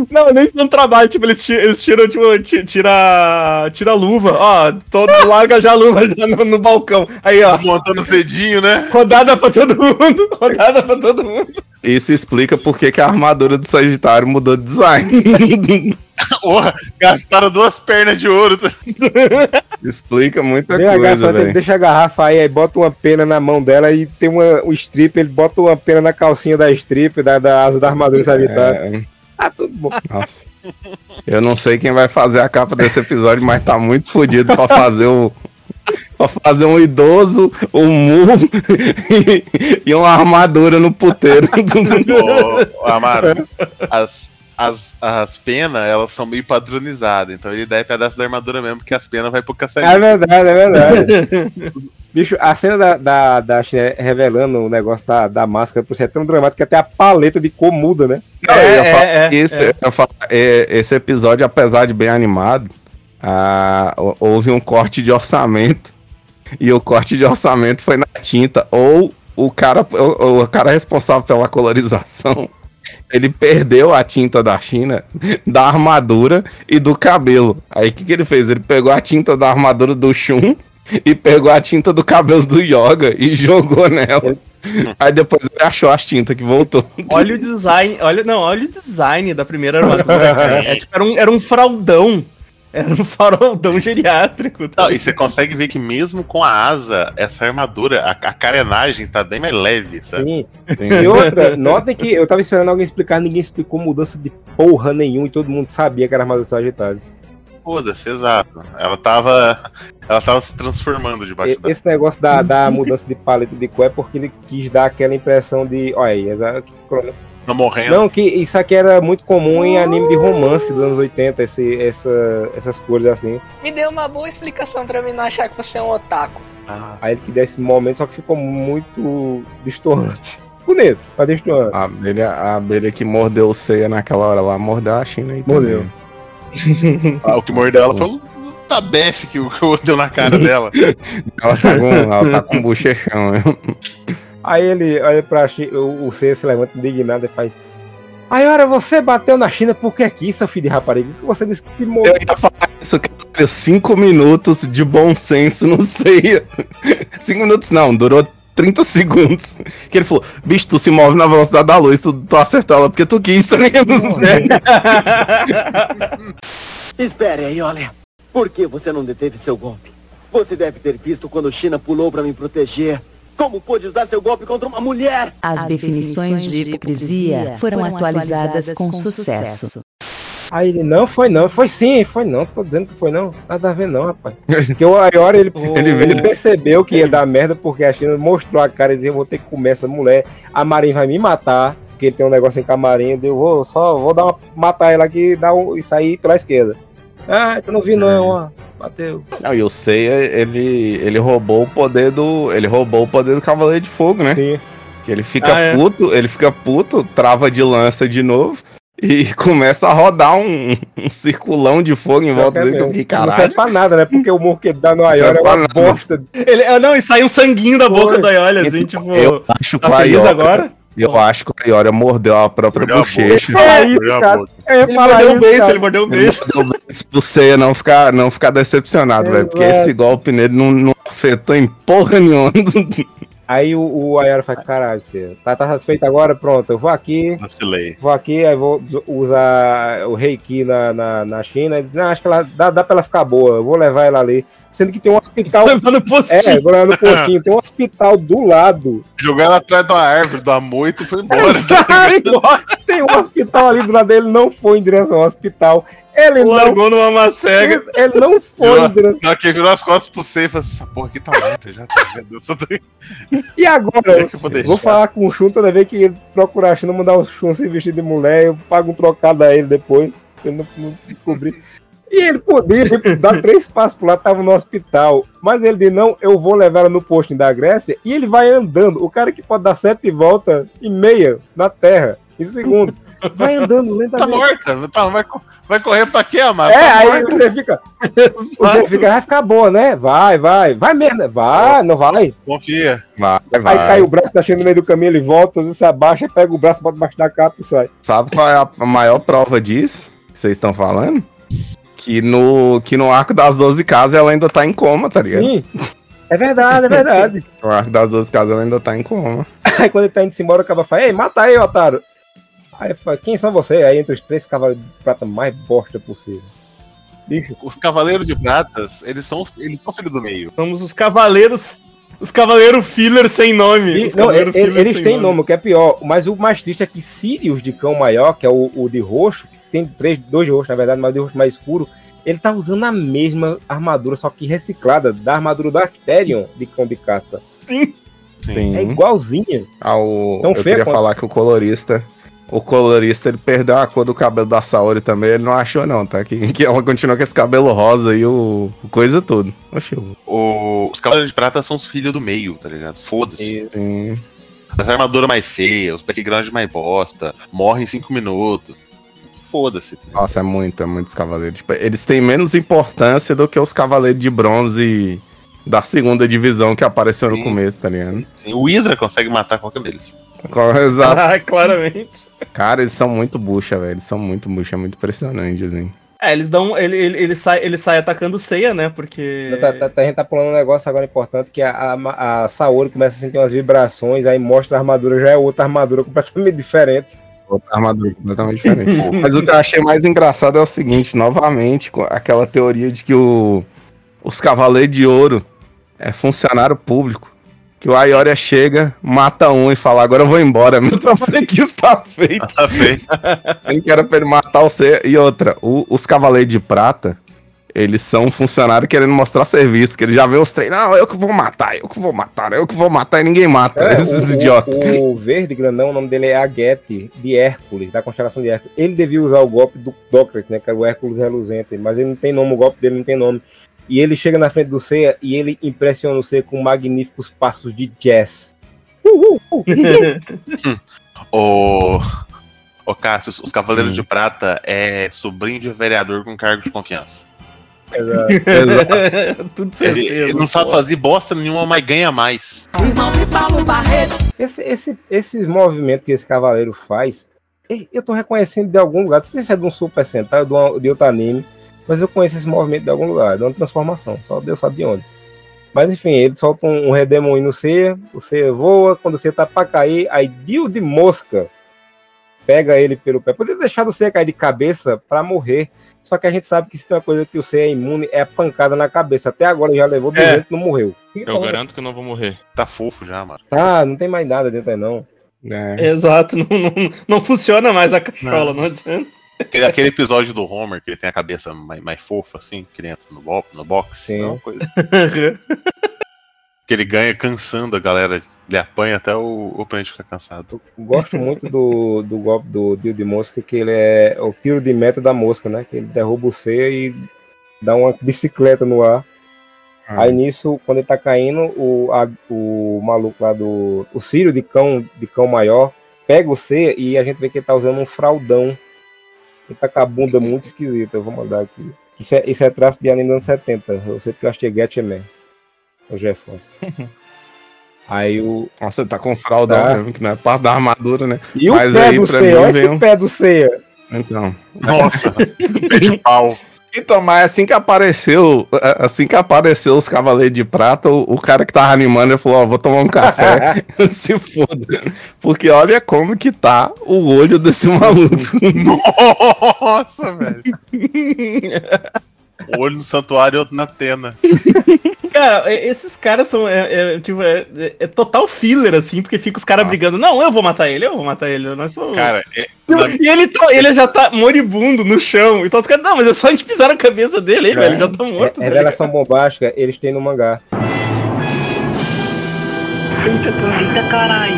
Não, nem isso não trabalho, tipo, eles, eles tiram, tipo, ti- tira, tira a luva, ó, todo, larga já a luva já no, no balcão. Aí, ó. Montando os dedinhos, né? Rodada pra todo mundo, rodada pra todo mundo. Isso explica por que que a armadura do Sagitário mudou de design. Porra, gastaram duas pernas de ouro. explica muita a coisa, velho. deixa a garrafa aí, aí bota uma pena na mão dela e tem uma, um strip, ele bota uma pena na calcinha da strip, da, da asa da armadura sagitária. É. Ah, tudo bom. Nossa. Eu não sei quem vai fazer a capa desse episódio, mas tá muito fodido pra fazer o. Pra fazer um idoso, um mu e, e uma armadura no puteiro. Ô, Amaro, as, as, as penas, elas são meio padronizadas, então ele dá é pedaço da armadura mesmo, porque as penas vai pro caçadinho. É verdade, é verdade. Bicho, a cena da, da, da China revelando o negócio da, da máscara por ser tão dramático que até a paleta de cor muda, né? Não, ia falar isso, eu ia falar, é, esse episódio, apesar de bem animado, ah, hou- houve um corte de orçamento. E o corte de orçamento foi na tinta. Ou o cara, o, o cara responsável pela colorização. Ele perdeu a tinta da China, da armadura e do cabelo. Aí o que, que ele fez? Ele pegou a tinta da armadura do Shun e pegou a tinta do cabelo do Yoga e jogou nela. Aí depois ele achou as tintas que voltou. Olha o design, olha, não, olha o design da primeira armadura. É, tipo, era, um, era um fraldão. Era um fraldão geriátrico. tá? Não, e você consegue ver que mesmo com a asa, essa armadura, a, a carenagem tá bem mais leve, sabe? Sim. E outra, notem que eu tava esperando alguém explicar, ninguém explicou mudança de porra nenhuma e todo mundo sabia que era armadura sagitário. Foda-se, exato. Ela tava. Ela tava se transformando debaixo da. Esse negócio da, da mudança de paleta de cor é porque ele quis dar aquela impressão de. Olha aí, que Tá morrendo. Não, que isso aqui era muito comum em anime de romance dos anos 80, esse, essa, essas cores assim. Me deu uma boa explicação pra mim não achar que você é um otaku. Aí ele que desse momento, só que ficou muito destoante. Bonito, mas destoante. A abelha, a abelha que mordeu o ceia naquela hora lá, mordeu a China aí. Mordeu. Ah, o que mordeu ela foi o tabef que o que deu na cara dela. Ela tá com, ela tá com bochechão, né? Aí ele olha pra China, o, o Seiya se levanta indignado e faz. Aí, ora, você bateu na China porque aqui, seu filho de rapariga, que você disse que se Eu morreu. ia falar isso, cara. Cinco minutos de bom senso no ceia. Cinco minutos não, durou 30 segundos. Que ele falou, bicho, tu se move na velocidade da luz, tu, tu acertou ela porque tu quis, tá ligado? Espere aí, olha. Por que você não deteve seu golpe? Você deve ter visto quando China pulou pra me proteger. Como pôde usar seu golpe contra uma mulher? As definições de hipocrisia foram atualizadas com sucesso. Aí ele, não, foi não, foi sim, foi não, tô dizendo que foi não, nada a ver não, rapaz. Porque o Ayora, ele, ele, ele percebeu que ia dar merda porque a China mostrou a cara e dizia, eu vou ter que comer essa mulher, a Marinha vai me matar, porque ele tem um negócio em camarim, eu vou só, vou dar uma, matar ela aqui e, dar um, e sair pela esquerda. Ah, eu não vi não, ó, bateu. Não, e o Seiya, ele, ele roubou o poder do. Ele roubou o poder do Cavaleiro de Fogo, né? Sim. Que ele fica Ah, é? puto, ele fica puto, trava de lança de novo e começa a rodar um, um circulão de fogo em volta dele. Que eu fiquei, Não serve caralho. pra nada, né? Porque o morro que dá no Ayora é uma nada. bosta. Ele, ah, não, e sai um sanguinho da boca do Aioli, assim, tipo. Eu acho que tá o agora? Eu acho que o Ayora mordeu a própria Mordeu bochecha. É isso, Mordeu a cara. Ele mordeu o isso, beijo, ele mordeu o Ele beijo. mandou isso pro Seiya não ficar, não ficar decepcionado, velho. Porque esse golpe nele não, não afetou em porra nenhuma. Aí o, o Ayora fala, caralho, você tá, tá satisfeito agora? Pronto, eu vou aqui, Vacilei. vou aqui, aí vou usar o Reiki na, na, na China. Não, acho que ela dá, dá pra ela ficar boa, eu vou levar ela ali. Sendo que tem um hospital. Levar no postinho. É, vou levar no postinho. Tem um hospital do lado. Jogou ela atrás uma árvore, da moita e foi embora. tem um hospital ali do lado dele, não foi em direção ao hospital. Ele não, Largou numa macega. ele não foi. Na que virou as costas pro safe falou essa porra aqui tá morta já. Tá, vendo? eu só tenho- E agora? É que eu vou deixar. Vou falar com o Shun toda vez que ele procurar a China, mandar o Shun se vestir de mulher, eu pago um trocado a ele depois, ele não, não descobrir. E ele poderia dar três passos pro lado, tava no hospital. Mas ele disse, não, eu vou levar ela no postinho da Grécia. E ele vai andando. O cara que pode dar sete voltas e meia na Terra, em segundo. Vai andando lentamente. Tá morta. Tá, vai, vai correr pra quê, Amaro? É, Tá aí morta. você fica. Você fica, vai ficar boa, né? Vai, vai. Vai mesmo? Vai, não vai. Confia. Vai, Aí vai. cai o braço, tá chegando no meio do caminho, ele volta, você abaixa, pega o braço, bota debaixo da capa e sai. Sabe qual é a maior prova disso que vocês estão falando? Que no, que no arco das 12 casas ela ainda tá em coma, tá ligado? Sim. É verdade, é verdade. No arco das 12 casas ela ainda tá em coma. Aí quando ele tá indo embora, o cara fala, ei, mata aí, otário. Aí fala, quem são vocês? Aí entre os três cavalos de prata mais bosta possível. Bicho. Os Cavaleiros de Pratas, eles são, eles são filho do meio. Somos os cavaleiros. Os cavaleiros filler sem nome. E- Os não, cavaleiros ele- eles sem têm nome, o que é pior. Mas o mais triste é que Sirius de cão maior, que é o, o de roxo, que tem três, dois de roxo, na verdade, mas o de roxo mais escuro, ele tá usando a mesma armadura, só que reciclada, da armadura do Arcterion de cão de caça. Sim. Sim. É igualzinho. Ao, Tão eu feio queria quanto- falar que o colorista. O colorista ele perdeu a cor do cabelo da Saori também, ele não achou, não, tá? Que, que ela continua com esse cabelo rosa e o, o coisa tudo. Oxi, o- os Cavaleiros de Prata são os filhos do meio, tá ligado? Foda-se. sim. As armaduras mais feias, os backgrounds mais bosta, morrem em 5 minutos. Foda-se. tá? Nossa, é muito, é muitos cavaleiros. Tipo, eles têm menos importância do que os cavaleiros de bronze da segunda divisão que apareceu no começo, tá ligado? Sim, o Hydra consegue matar qualquer deles. Exato. Ah, claramente. Cara, eles são muito bucha, velho. Eles são muito bucha, é muito impressionante, assim. É, eles dão. Ele, ele, ele, sai, ele sai atacando ceia, né? Porque. Tá- tá- tá- a gente tá pulando um negócio agora importante, que a, a, a Saori começa a sentir umas vibrações, aí mostra a armadura, já é outra armadura completamente diferente. Outra armadura completamente diferente. Mas o que eu achei mais engraçado é o seguinte, novamente, com aquela teoria de que o, os Cavaleiros de Ouro é funcionário público. Que o Ayoria chega, mata um e fala, agora eu vou embora, meu trabalho aqui está feito. Tá feito. Ele que era pra ele matar o C. E outra, o- os Cavaleiros de Prata, eles são um funcionário querendo mostrar serviço, que ele já vê os treinos, não, eu que vou matar, eu que vou matar, eu que vou matar, e ninguém mata, É, esses o- idiotas. O, o verde grandão, o nome dele é Aguete, de Hércules, da constelação de Hércules. Ele devia usar o golpe do Docret, né? Que é o Hércules reluzente, mas ele não tem nome, o golpe dele não tem nome. E ele chega na frente do Seiya e ele impressiona o Seiya com magníficos passos de jazz. Uhul, uhul. O. Ô, Cassius, os Cavaleiros de Prata é sobrinho de vereador com cargo de confiança. Tudo Ele, ele não sabe fazer bosta nenhuma, mas ganha mais. Esse, esse, esses movimentos que esse cavaleiro faz, eu tô reconhecendo de algum lugar. Não sei se é de um Super Sentai ou de, uma- de outro anime, mas eu conheço esse movimento de algum lugar, de uma transformação. Só Deus sabe de onde. Mas enfim, ele solta um, um redemoinho no Seiya, o Seiya voa, quando o Seiya tá pra cair, aí Dio de Mosca pega ele pelo pé. Poderia deixar o Seiya cair de cabeça pra morrer. Só que a gente sabe que se tem uma coisa que o Seiya é imune, é a pancada na cabeça. Até agora ele já levou 200 e não morreu. Eu garanto que eu não vou morrer. Tá fofo já, mano. Ah, não tem mais nada dentro aí não. Exato, não, não, não funciona mais a cachola, não, adianta. Aquele, aquele episódio do Homer, que ele tem a cabeça mais, mais fofa, assim, que ele entra no, bo no boxe. É uma coisa. que ele ganha cansando a galera. Ele apanha até o oponente ficar cansado. Gosto muito do, do golpe do Dio de Mosca, que ele é o tiro de meta da mosca, né? Que ele derruba o C e dá uma bicicleta no ar. Aí nisso, quando ele tá caindo, o, a- o maluco lá do. O Círio de cão, de cão maior pega o C e a gente vê que ele tá usando um fraldão. Ele tá com a bunda muito esquisita. Eu vou mandar aqui. Isso é, isso é traço de anime dos anos 70. Eu sei porque eu achei Gatchaman. O GeForce. Aí o. Nossa, tá com fralda, Tá. mesmo, que não é parte da armadura, né? E o pé do Seiya? Olha esse pé do Seiya. Então. Nossa, pé de pau. Então, mas assim que apareceu, assim que apareceu os Cavaleiros de Prata, o, o cara que tava animando, ele falou, ó, vou tomar um café, se foda. Porque olha como que tá o olho desse maluco. Nossa, velho. Um olho no santuário e outro na tena. Cara, esses caras são. É, é, tipo, é, é- é total filler, assim, porque fica os caras brigando. Não, eu vou matar ele, eu vou matar ele. Nós somos... Cara, é- E ele, tá- ele já tá moribundo no chão. Então os caras, não, mas é só a gente pisar na cabeça dele, aí, velho, já tá morto. tá É, revelação bombástica, eles têm no mangá. Caralho.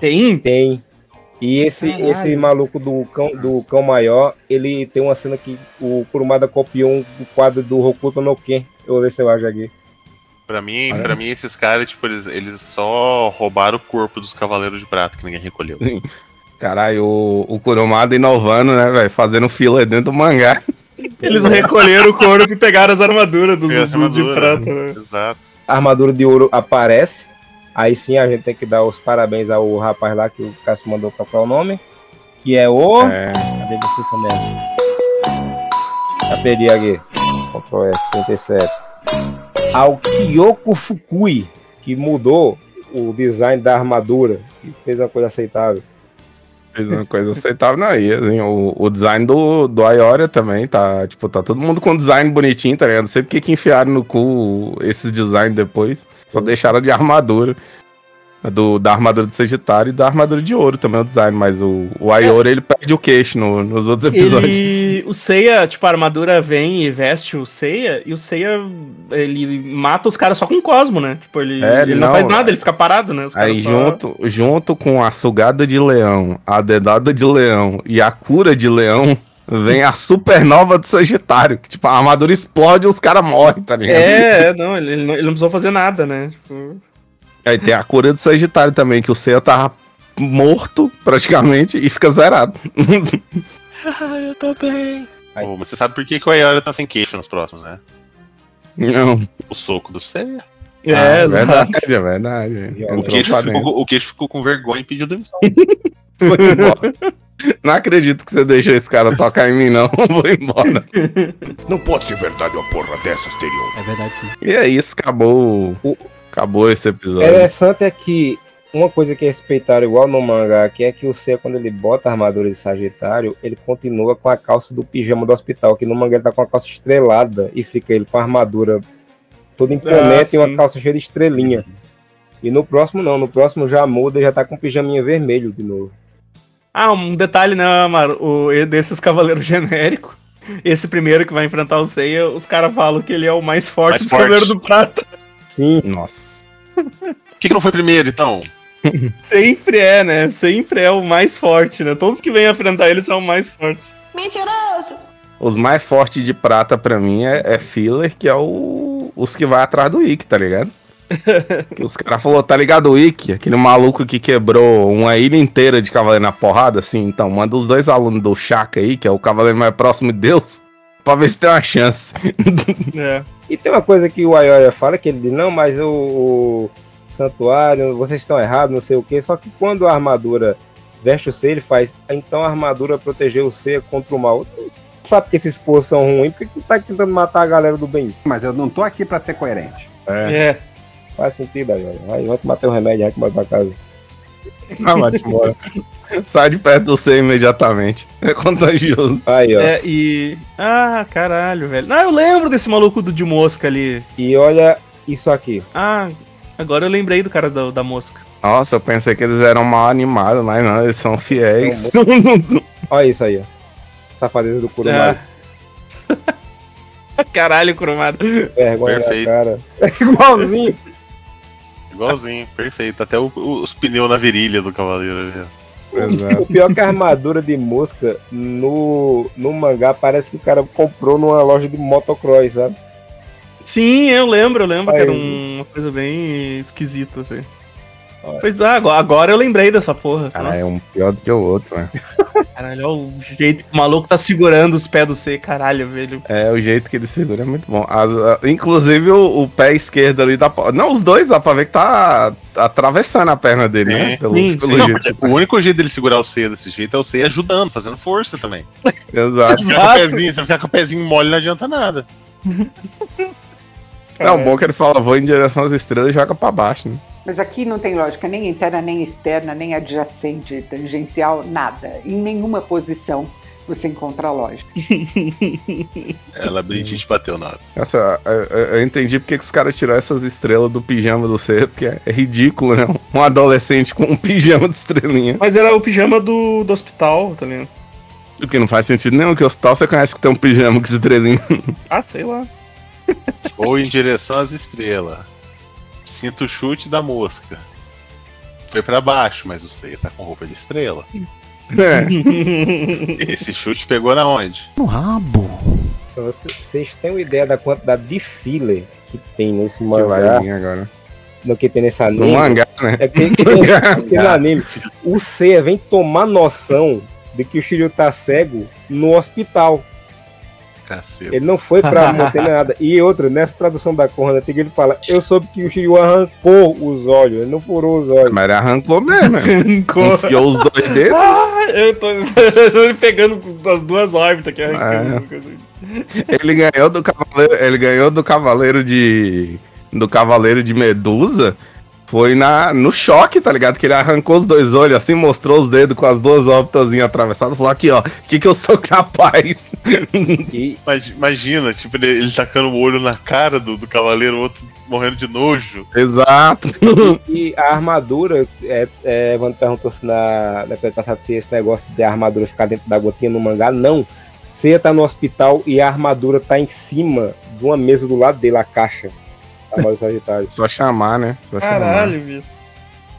Tem? Tem. E esse, Caralho. esse maluco do cão, do cão maior, ele tem uma cena que o Kurumada copiou um quadro do Hokuto no Ken. Eu vou ver se eu acho aqui. Pra mim, pra mim, esses caras, tipo, eles, eles só roubaram o corpo dos Cavaleiros de Prata, que ninguém recolheu. Caralho, o, o Kurumada inovando, né, velho? Fazendo fila dentro do mangá. Eles recolheram o corpo e pegaram as armaduras dos, Essa dos de armadura, prata, né? Exato. A armadura de ouro aparece. Aí sim a gente tem que dar os parabéns ao rapaz lá que o Cássio mandou procurar o nome. Que é o. É. Cadê você, merda? Já perdi aqui. Ctrl F, 37. Ao Kyoko Fukui, que mudou o design da armadura e fez uma coisa aceitável. Fez uma coisa aceitável, não, e assim, o, o design do, do Ioria também tá, tipo, tá todo mundo com design bonitinho, tá ligado? Não sei porque que enfiaram no cu esses designs depois, só deixaram de armadura. Do, da armadura do Sagitário e da armadura de ouro também o design, mas o, o Ioria ele perde o queixo no- nos outros episódios. Ele, o Seiya, tipo, a armadura vem e veste o Seiya, e o Seiya, ele mata os caras só com o Cosmo, né? Tipo, ele, É, ele não, não, faz nada, ele fica parado, né? Aí só- junto, junto com a sugada de leão, a dedada de leão e a cura de leão, vem a supernova do Sagitário. Que, tipo, a armadura explode e os caras morrem, tá ligado? É, é, não ele, ele não, ele não precisou fazer nada, né? Tipo, Aí tem a cura do Sagitário também, que o Seiya tava morto, praticamente, e fica zerado. eu tô bem. Pô, você sabe por que, que o Ayora tá sem queixo nos próximos, né? Não. O soco do Seiya. É, Ah, verdade, é verdade. O queixo, ficou, o queixo ficou com vergonha e pediu demissão. Foi embora. Não acredito que você deixou esse cara tocar em mim, não. Vou embora. Não pode ser verdade uma porra dessas, Terion. É verdade sim. E é isso, acabou. Acabou esse episódio. Interessante é que uma coisa que respeitaram igual no mangá, que é que o Seiya, quando ele bota a armadura de Sagitário, ele continua com a calça do pijama do hospital, que no mangá ele tá com a calça estrelada e fica ele com a armadura toda imponente e uma calça cheia de estrelinha. E no próximo não, no próximo já muda e já tá com o pijaminha vermelho de novo. Ah, um detalhe, né, Amaro? O, desses cavaleiros genéricos, esse primeiro que vai enfrentar o Seiya, os caras falam que ele é o mais forte Mais dos forte. cavaleiros do prata. Sim. Nossa. Por que, que não foi primeiro, então? Sempre é, né? Sempre é o mais forte, né? Todos que vêm enfrentar ele são o mais fortes. Mentiroso! Os mais fortes de prata pra mim é, é filler, que é o, os que vai atrás do Ikki, tá ligado? que os caras falaram, tá ligado o Ikki? Aquele maluco que quebrou uma ilha inteira de cavaleiro na porrada, assim. Então, manda os dois alunos do Chaka aí, que é o cavaleiro mais próximo de Deus, pra ver se tem uma chance. É. E tem uma coisa que o Ayoria fala, que ele diz, não, mas o, o santuário, vocês estão errados, não sei o que. Só que quando a armadura veste o C, ele faz, então a armadura protegeu o C contra o mal. Sabe que esses povos são ruins, por que tu tá tentando matar a galera do bem? Mas eu não tô aqui pra ser coerente. É. Faz sentido, Ayoria. Vai, vai tomar teu remédio, vai tomar pra casa. Ah, vai embora. Sai de perto do C imediatamente. É contagioso. Aí, ó. É, e. Ah, caralho, velho. Ah, eu lembro desse maluco do de mosca ali. E olha isso aqui. Ah, agora eu lembrei do cara da, da mosca. Nossa, eu pensei que eles eram mal animados, mas não, eles são fiéis. Olha isso aí, ó. Safadeza do Kurumada. Caralho, Kurumada. Vergonha Perfeito. cara. Igualzinho. Igualzinho, perfeito. Até o- o- os pneus na virilha do cavaleiro ali. ó. O pior é que a armadura de mosca no, no mangá parece que o cara comprou numa loja de motocross, sabe? Sim, eu lembro, eu lembro que Aí. era uma coisa bem esquisita, assim. Pois é, agora, agora eu lembrei dessa porra. Cara, Nossa. é um pior do que o outro, né? Caralho, olha o jeito que o maluco tá segurando os pés do C, caralho, velho. É, o jeito que ele segura é muito bom. As- a- inclusive o, o pé esquerdo ali dá pra... Não, os dois dá pra ver que tá atravessando a perna dele, né? Pelo, Sim, pelo sim. Não, jeito. porque o único jeito dele segurar o C desse jeito é o C ajudando, fazendo força também. Exato. Se ficar com o pezinho, se ficar com o pezinho mole, não adianta nada. Não, bom que ele fala, vou em direção às estrelas e joga pra baixo, né? Mas aqui não tem lógica nem interna, nem externa, nem adjacente, tangencial, nada. Em nenhuma posição você encontra lógica. É, labirintite bateu na hora. Essa, eu, eu- entendi porque que os caras tiraram essas estrelas do pijama do C, porque é, é ridículo, né? Um adolescente com um pijama de estrelinha. Mas era o pijama do, do hospital, tá ligado? O que não faz sentido nenhum, que o hospital você conhece que tem um pijama com estrelinha. Ah, sei lá. Ou em direção às estrelas. Sinto o chute da mosca. Foi pra baixo, mas o C tá com roupa de estrela. É. Esse chute pegou na onde? No rabo. Então, Vocês têm uma ideia da quantidade de filler que tem nesse vai mangá? vir agora. No que tem nesse anime? No mangá né? É que, que, que no anime, o Seiya vem tomar noção de que o Shiryu tá cego no hospital. Caceta. Ele não foi pra manter nada. E outra, nessa tradução da Corra antiga, ele fala: Eu soube que o Shiryu arrancou os olhos, ele não furou os olhos. Mas ele arrancou mesmo. Arrancou. Enfiou os dois dedos. Ah, eu tô, eu tô pegando as duas órbitas aqui arrancando. Ele ganhou do cavaleiro, ele ganhou do cavaleiro de do cavaleiro de Medusa. Foi na, no choque, tá ligado? Que ele arrancou os dois olhos assim, mostrou os dedos com as duas órbitas atravessadas, falou aqui, ó, o que que eu sou capaz. Mas imagina, tipo, ele, ele tacando o olho na cara do, do cavaleiro, o outro morrendo de nojo. Exato. E a armadura, é, é, quando perguntou se na, na passado se esse negócio de armadura ficar dentro da gotinha no mangá, não. Você tá no hospital e a armadura tá em cima de uma mesa do lado dele, a caixa. A armadura Sagitário. Só chamar, né? Só Caralho, bicho.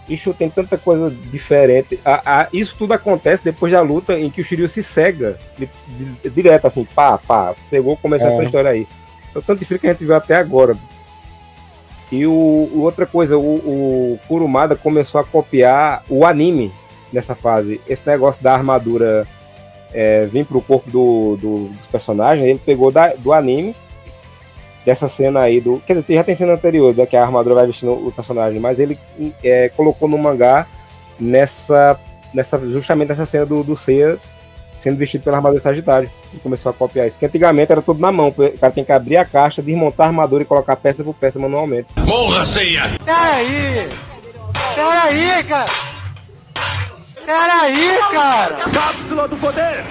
Isso tem tanta coisa diferente. A- a- isso tudo acontece depois da luta em que o Shiryu se cega di- di- direto, assim, pá, pá, cegou, começou É. essa história aí. É o tanto de filho que a gente viu até agora. E o, o- outra coisa, o, o Kurumada começou a copiar o anime nessa fase. Esse negócio da armadura é, vir pro corpo do, do- dos personagens, ele pegou da- do anime, dessa cena aí do. Quer dizer, já tem cena anterior, né, que a armadura vai vestindo o personagem, mas ele é, colocou no mangá nessa. nessa justamente nessa cena do, do Seiya sendo vestido pela armadura Sagitário. E começou a copiar isso. Que antigamente era tudo na mão. O cara tem que abrir a caixa, desmontar a armadura e colocar peça por peça manualmente. Morra, Ceia! Peraí! Peraí, cara! Peraí, cara! Cápsula do poder!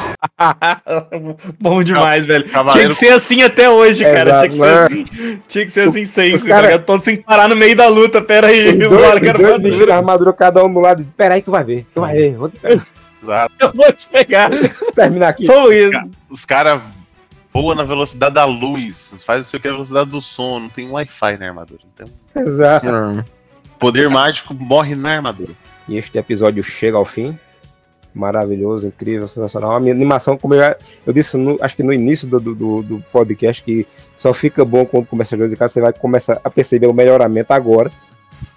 Bom demais, velho. Cavaleiro- Tinha que ser assim até hoje, cara. Exato, Tinha que ser assim. Tinha que ser assim sempre, cara- tá? Todos sem parar no meio da luta. Pera aí, dois, dois armadura. cada um do lado. Peraí, tu vai ver. Tu vai ver. Vou te pegar. Exato. Eu vou te pegar. terminar aqui. Só isso. Os caras voam na velocidade da luz, faz o que a velocidade do som, não tem Wi-Fi na armadura. Então, Exato. poder mágico morre na armadura. E este episódio chega ao fim. Maravilhoso, incrível, sensacional. A minha animação, como eu, eu disse, no- acho que no início do, do- do, podcast, que só fica bom quando começa a jogar você vai começar a perceber o melhoramento agora.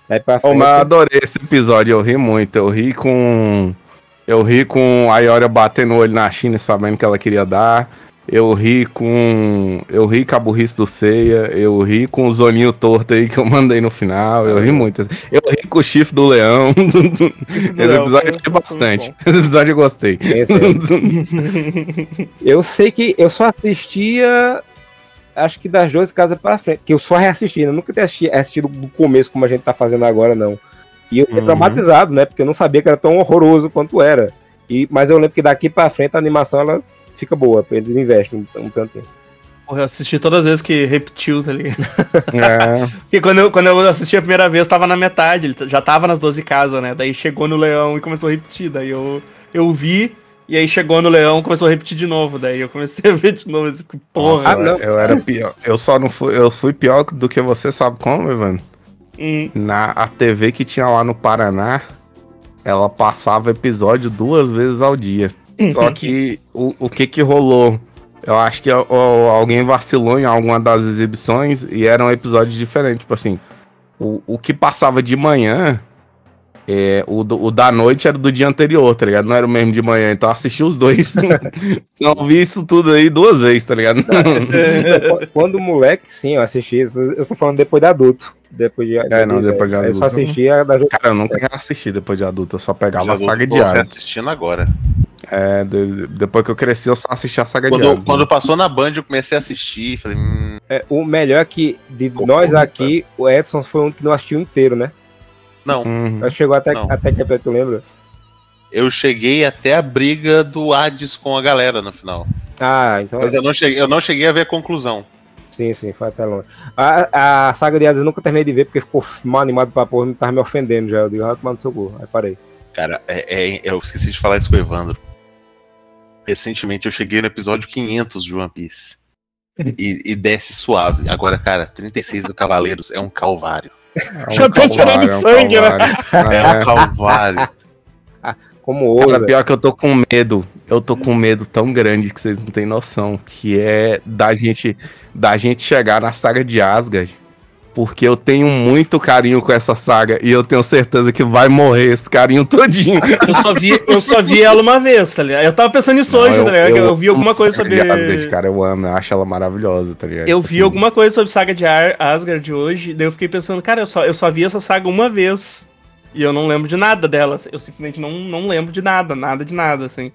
Aí pra Ô, frente, mas eu adorei esse episódio, eu ri muito. Eu ri com. Eu ri com a Ioria batendo o olho na China e sabendo que ela queria dar. Eu ri com. Eu ri com a burrice do Ceia. Eu ri com o zoninho torto aí que eu mandei no final. Eu ri muito. Eu ri com o chifre do leão. Esse episódio eu gostei bastante. Esse episódio eu gostei. Eu sei que eu só assistia, acho que das duas casas pra frente, que eu só reassisti, né? Eu nunca tinha assisti- assistido do começo como a gente tá fazendo agora, não. E eu fiquei Uhum. traumatizado, né? Porque eu não sabia que era tão horroroso quanto era. E, mas eu lembro que daqui pra frente a animação ela fica boa, eles investem um, um tanto. Porra, eu assisti todas as vezes que repetiu, tá ligado? É. Porque quando eu, quando eu assisti a primeira vez, tava na metade, ele já tava nas 12 casas, né? Daí chegou no leão e começou a repetir. Daí eu, eu vi, e aí chegou no leão e começou a repetir de novo. Daí eu comecei a ver de novo. Assim, porra. Nossa, eu, eu era pior. Eu só não fui. Eu fui pior do que você, sabe como, Ivan? Hum. Na a TV que tinha lá no Paraná, ela passava episódio duas vezes ao dia. Só que o, o que que rolou? Eu acho que ó, alguém vacilou em alguma das exibições e era um episódio diferente. Tipo assim, o, o que passava de manhã, é, o, do- o da noite era do dia anterior, tá ligado? Não era o mesmo de manhã. Então eu assisti os dois. Não vi isso tudo aí duas vezes, tá ligado? Então, Quando moleque, sim, eu assisti isso. Eu tô falando depois de adulto. Depois de, É, não, depois de Eu adulto. só assistia da Cara, eu nunca assisti depois de adulto, eu só pegava a saga de Hades. assistindo agora. É, de- depois que eu cresci, eu só assisti a saga de Quando, Hades. quando passou na Band, eu comecei a assistir. Falei, hum, É, o melhor é que de nós aqui, o Edson foi um que não assistiu inteiro, né? não. Uhum. Chegou até, Não. até que é tu lembra? Eu cheguei até a briga do Hades com a galera no final. Ah, então. Mas eu não cheguei, eu não cheguei a ver a conclusão. Sim, sim, foi até longe. A, a saga de Hades eu nunca terminei de ver porque ficou mal animado pra porra, me tava me ofendendo já. Eu digo, ah, tomar no seu cu. Aí parei. Cara, é, é- eu esqueci de falar isso com o Evandro. Recentemente eu cheguei no episódio 500 de One Piece. E, e desce suave. Agora, cara, 36 do Cavaleiros é um calvário. Já tô chorando sangue, né? É um calvário. Como Cara, ousa. pior que eu tô com medo. Eu tô com medo tão grande que vocês não têm noção. Que é da gente, da gente chegar na saga de Asgard Porque eu tenho muito carinho com essa saga e eu tenho certeza que vai morrer esse carinho todinho. Eu só vi, eu só vi ela uma vez, tá ligado? Eu tava pensando nisso hoje, tá ligado? Eu, vi alguma coisa sobre. de Asgard, cara, eu amo, eu acho ela maravilhosa, tá ligado? Eu Tipo vi assim, alguma coisa sobre saga de Ar- Asgard hoje, daí eu fiquei pensando, cara, eu só, eu só vi essa saga uma vez. E eu não lembro de nada dela. Eu simplesmente não, não lembro de nada, nada de nada, assim.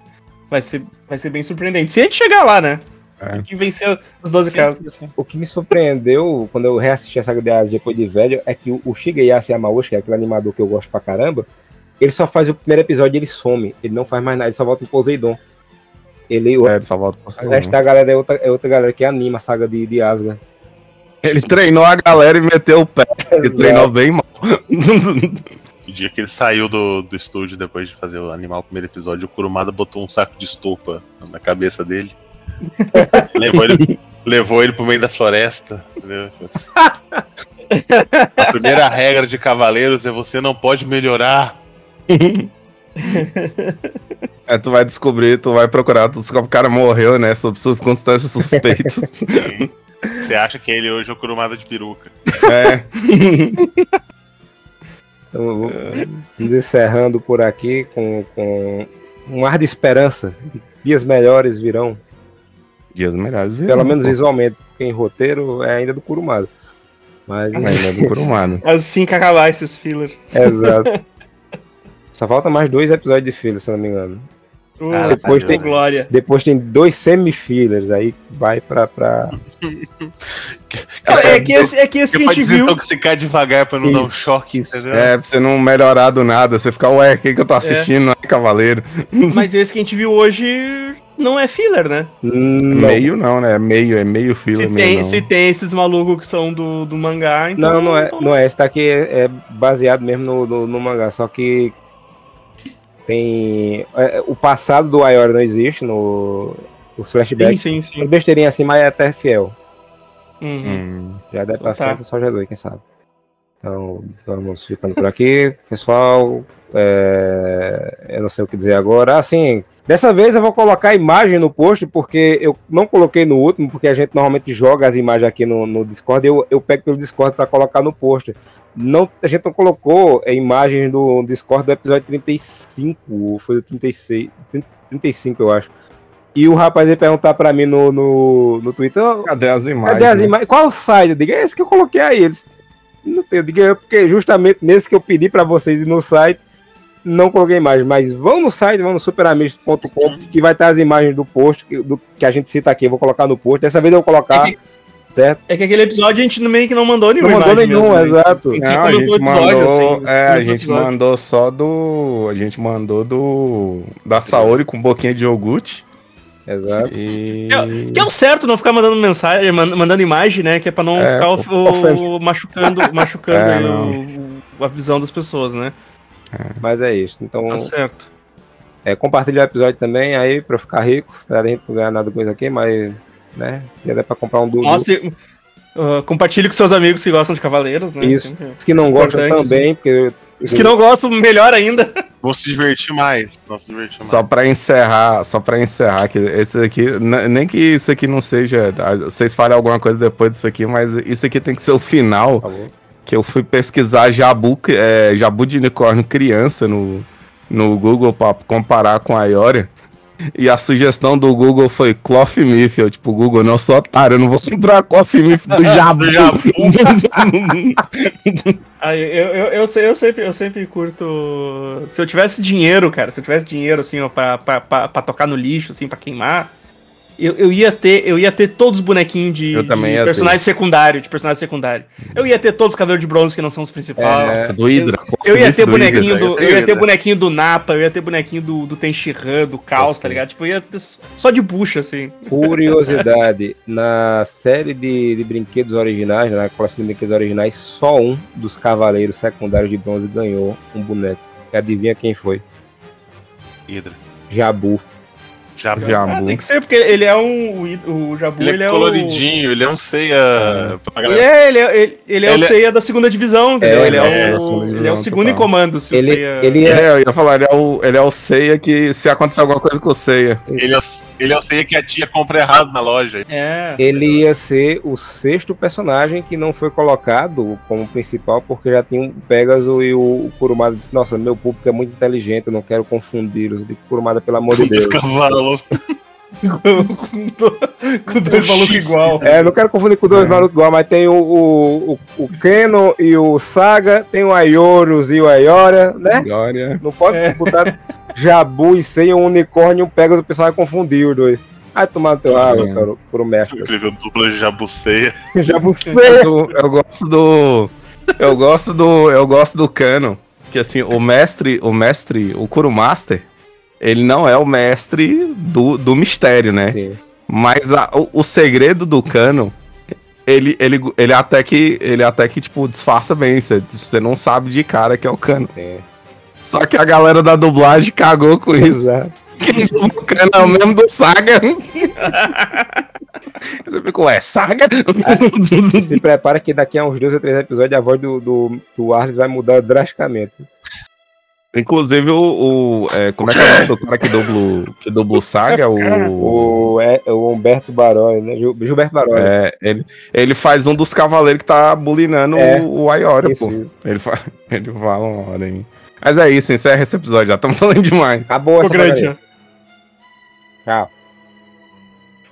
Vai ser, vai ser bem surpreendente. Se a gente chegar lá, né? É. Tem que vencer os 12 casos. O que me surpreendeu quando eu reassisti a saga de Asgard depois de velho é que o- Shigeyasu Yamauchi, que é aquele animador que eu gosto pra caramba, ele só faz o primeiro episódio e ele some. Ele não faz mais nada, ele só volta em Poseidon. Ele, o, É, ele só volta pro o resto da galera é outra, é outra galera que anima a saga de, de Asgard. Ele treinou a galera e meteu o pé. Ele treinou bem mal. O dia que ele saiu do, do estúdio depois de fazer o animal o primeiro episódio, o Kurumada botou um saco de estopa na cabeça dele. levou, ele, levou ele pro meio da floresta. Entendeu? A primeira regra de Cavaleiros é você não pode melhorar. É, tu vai descobrir, tu vai procurar, tu descobre que o cara morreu, né? Sob circunstâncias suspeitas. Você acha que ele hoje é o Kurumada de peruca. é. Então, encerrando por aqui com, com um ar de esperança. Dias melhores virão. Dias melhores Pelo menos pô. visualmente, porque em roteiro é ainda do Kurumada. Mas Ainda é do Kurumada. Assim que acabar esses fillers. Exato. Só falta mais dois episódios de filler, se eu não me engano. Uh, Ah, depois, tem, glória. depois tem dois semi-fillers, aí vai pra. pra... É que esse, é que esse que a Você pode gente viu. desintoxicar devagar pra não dar um choque, entendeu? É, pra você não melhorar do nada, você ficar, ué, o que, que eu tô assistindo? Não é Cavaleiro. Mas esse que a gente viu hoje não é filler, né? Meio não, né? É meio, é meio fila, Se meio tem, não. se tem esses malucos que são do, do mangá, então. Não, não é, não é. Esse daqui é, é baseado mesmo no, no, no mangá, só que tem. é, o passado do Ayori não existe no. Os flashbacks. Sim, sim, sim. É besteirinha assim, mas é até fiel. Uhum. Já deve pra Então tá. frente, é só Jesus, quem sabe. Então, vamos ficando por aqui. Pessoal, é, eu não sei o que dizer agora. Assim, dessa vez eu vou colocar a imagem no post, porque eu não coloquei no último, porque a gente normalmente joga as imagens aqui no, no Discord. Eu, eu pego pelo Discord para colocar no post. Não, a gente não colocou a imagem do Discord do episódio 35, ou foi do 36, 35, eu acho. E o rapaz veio perguntar pra mim no, no, no Twitter: "Ô, Cadê as imagens? Cadê as imagens? Qual o site? Eu digo, é esse que eu coloquei aí. Eles, não tem, eu digo, é porque justamente nesse que eu pedi pra vocês ir no site, não coloquei imagem. Mas vão no site, vão no superamigos.com, que vai ter as imagens do post, que- do, que a gente cita aqui, eu vou colocar no post. Dessa vez eu vou colocar, certo? É que aquele episódio a gente meio que não mandou nenhum. Não mandou nenhum, exato. A gente só Não, a gente o episódio, mandou, assim. é, a o gente episódio. mandou só do, a gente mandou do da Saori com um boquinha de iogurte. Exato. E Que é- Que é o certo não ficar mandando mensagem, man- mandando imagem, né? Que é pra não É, ficar o- o- o- machucando, machucando É, não. o- a visão das pessoas, né? Mas é isso. Então, Tá certo. é, compartilha o episódio também aí pra eu ficar rico. Pra gente não ganhar nada com isso aqui, mas, né? Se der pra comprar um. Nossa, e, uh, compartilhe com seus amigos que gostam de Cavaleiros, né? Isso. Os que não gostam importante, também, porque. Os que não gostam, melhor ainda. Vão se divertir mais. Vão se divertir mais. Só pra encerrar, só para encerrar que esse aqui, nem que isso aqui não seja, vocês falem alguma coisa depois disso aqui, mas isso aqui tem que ser o final. Que eu fui pesquisar jabu, é, jabu de unicórnio criança no, no Google pra comparar com a Ioria. E a sugestão do Google foi Cloth Myth. Eu, tipo, Google, não sou otário, eu não vou comprar Cloth Myth do Jabu. Do Jabu. Ah, eu, eu, eu, eu sempre, eu sempre curto. Se eu tivesse dinheiro, cara, se eu tivesse dinheiro, assim, ó, pra, pra, pra, pra tocar no lixo, assim, pra queimar, eu, eu ia ter, eu ia ter todos os bonequinhos de, de ia ter. personagem secundário, de personagem secundário. Eu ia ter todos os cabelos de bronze que não são os principais. Nossa, do Hydra. Eu, eu ia ter do bonequinho Hydra, do, eu ia ter eu ia ter Hydra. bonequinho do Napa, eu ia ter bonequinho do, do Tenshinhan, do Caos, tá ligado? Tipo, eu ia ter só de bucha, assim. Curiosidade, na série de, de brinquedos originais, na coleção de brinquedos originais, só um dos cavaleiros secundários de bronze ganhou um boneco. E adivinha quem foi? Hydra. Jabu. Jabu. Ah, tem que ser, porque ele é um. O, o Jabu, Ele ele é é, coloridinho, ele é um ceia. pra o. galera. É, ele é, ele, ele é Ele o é- ceia da segunda divisão, entendeu? É, ele, é é, o, divisão, ele é o segundo em total. comando, se o Ele, ceia. ele é. É, eu ia falar, ele é o, ele é o Seiya que se acontecer alguma coisa com o Seiya. Ele é, o, ele é o ceia que a tia compra errado na loja. É. Ele ia ser o sexto personagem que não foi colocado como principal, porque já tinha o Pegasus e o Kurumada disse, nossa, meu público é muito inteligente, eu não quero confundi-los. De Kurumada, pelo amor de Deus. Com, do- com dois malucos igual. É, não quero confundir com dois malucos igual, mas tem o, o, o, o Keno e o Saga, tem o Ayorus e o Ayora, né? Glória. Não pode botar Jabu e Sei um unicórnio, o Pegasus, o pessoal vai confundir os dois. Vai tomar no teu água, cara, por um mestre. Incrível dupla de jabuceia. Jabu Mas Sei. eu, eu gosto do. Eu gosto do. Eu gosto do Cano. Que assim, o mestre, o mestre, o Kurumaster, ele não é o mestre do, do mistério, né? Sim. Mas a- o, o segredo do Cano, ele, ele, ele até que. Ele até que, tipo, disfarça bem. Você, não sabe de cara que é o Cano. Sim. Só que a galera da dublagem cagou com isso. Exato. Que o Cano é o mesmo do Saga. Você ficou, é Saga? Se prepara que daqui a uns dois ou três episódios a voz do, do, do Arles vai mudar drasticamente. Inclusive o. o- é, como é que é o nome do cara que dubla, que dubla o Saga? O, O, é, o Humberto Baroni, né? Gil- Gilberto Baroni. é, ele, ele faz um dos cavaleiros que tá bulinando É, o, o isso, pô. isso. Ele, fa, ele fala uma hora aí. Mas é isso, encerra esse episódio, já estamos falando demais. Acabou essa grande. Tchau.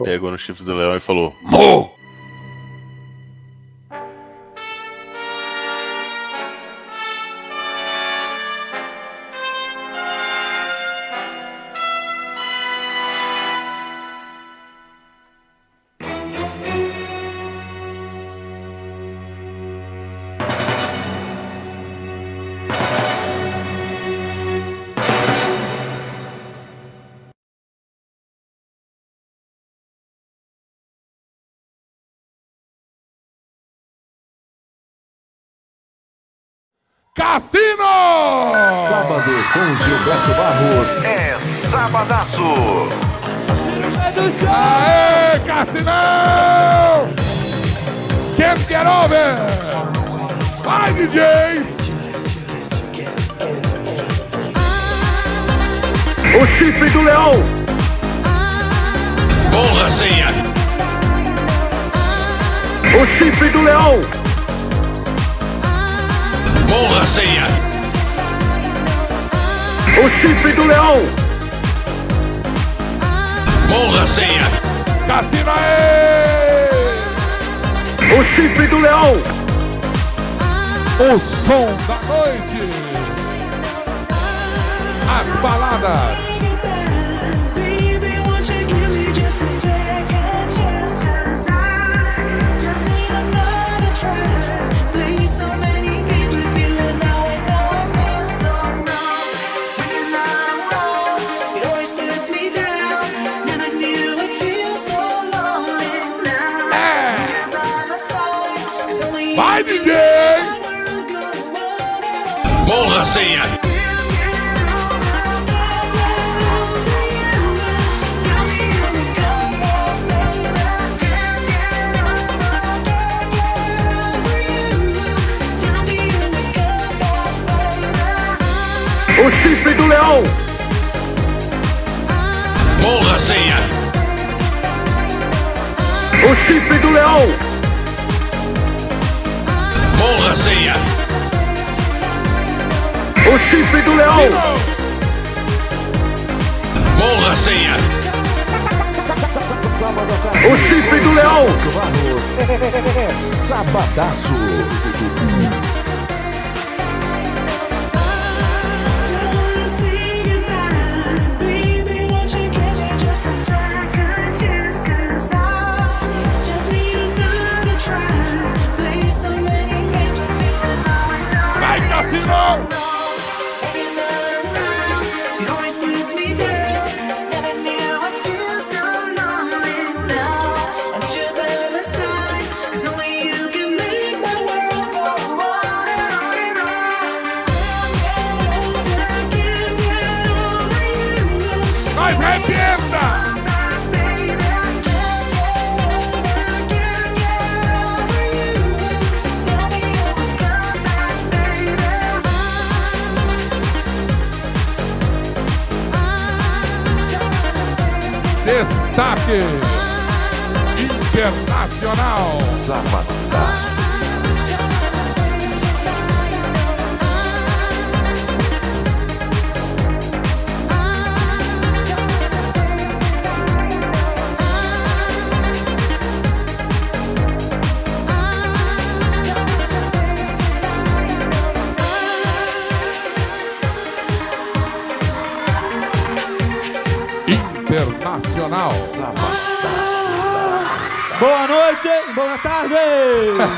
Pegou no chifre do leão e falou: Mo! Cassino! Sábado com Gilberto Barros é Sabadaço. Aê, Cassinão! Can't get over! Vai, DJ! O chifre do leão! Porra, senha. O chifre do leão! Porra, senha. O chifre do leão! Porra, senha. Cassino, aê! O chifre do leão! O som da noite! As baladas! O chifre do leão! Porra, senha. O chifre do leão! Porra, senha. O chifre do leão! Porra, senha. O chifre do leão! Barros é Sabadaço. Internacional. Sabadaço.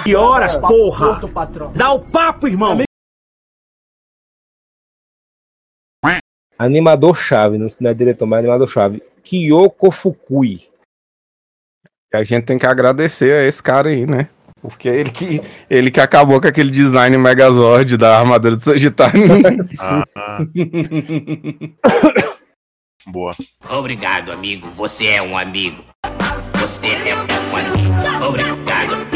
Que horas, porra? Dá o papo, irmão. Animador chave, não não é diretor, mas animador chave. Kyoko Fukui. A gente tem que agradecer a esse cara aí, né? Porque ele que, ele que acabou com aquele design Megazord da armadura do Sagitário. Ah, Boa. Obrigado, amigo. Você é um amigo. Você é um amigo. Obrigado, amigo.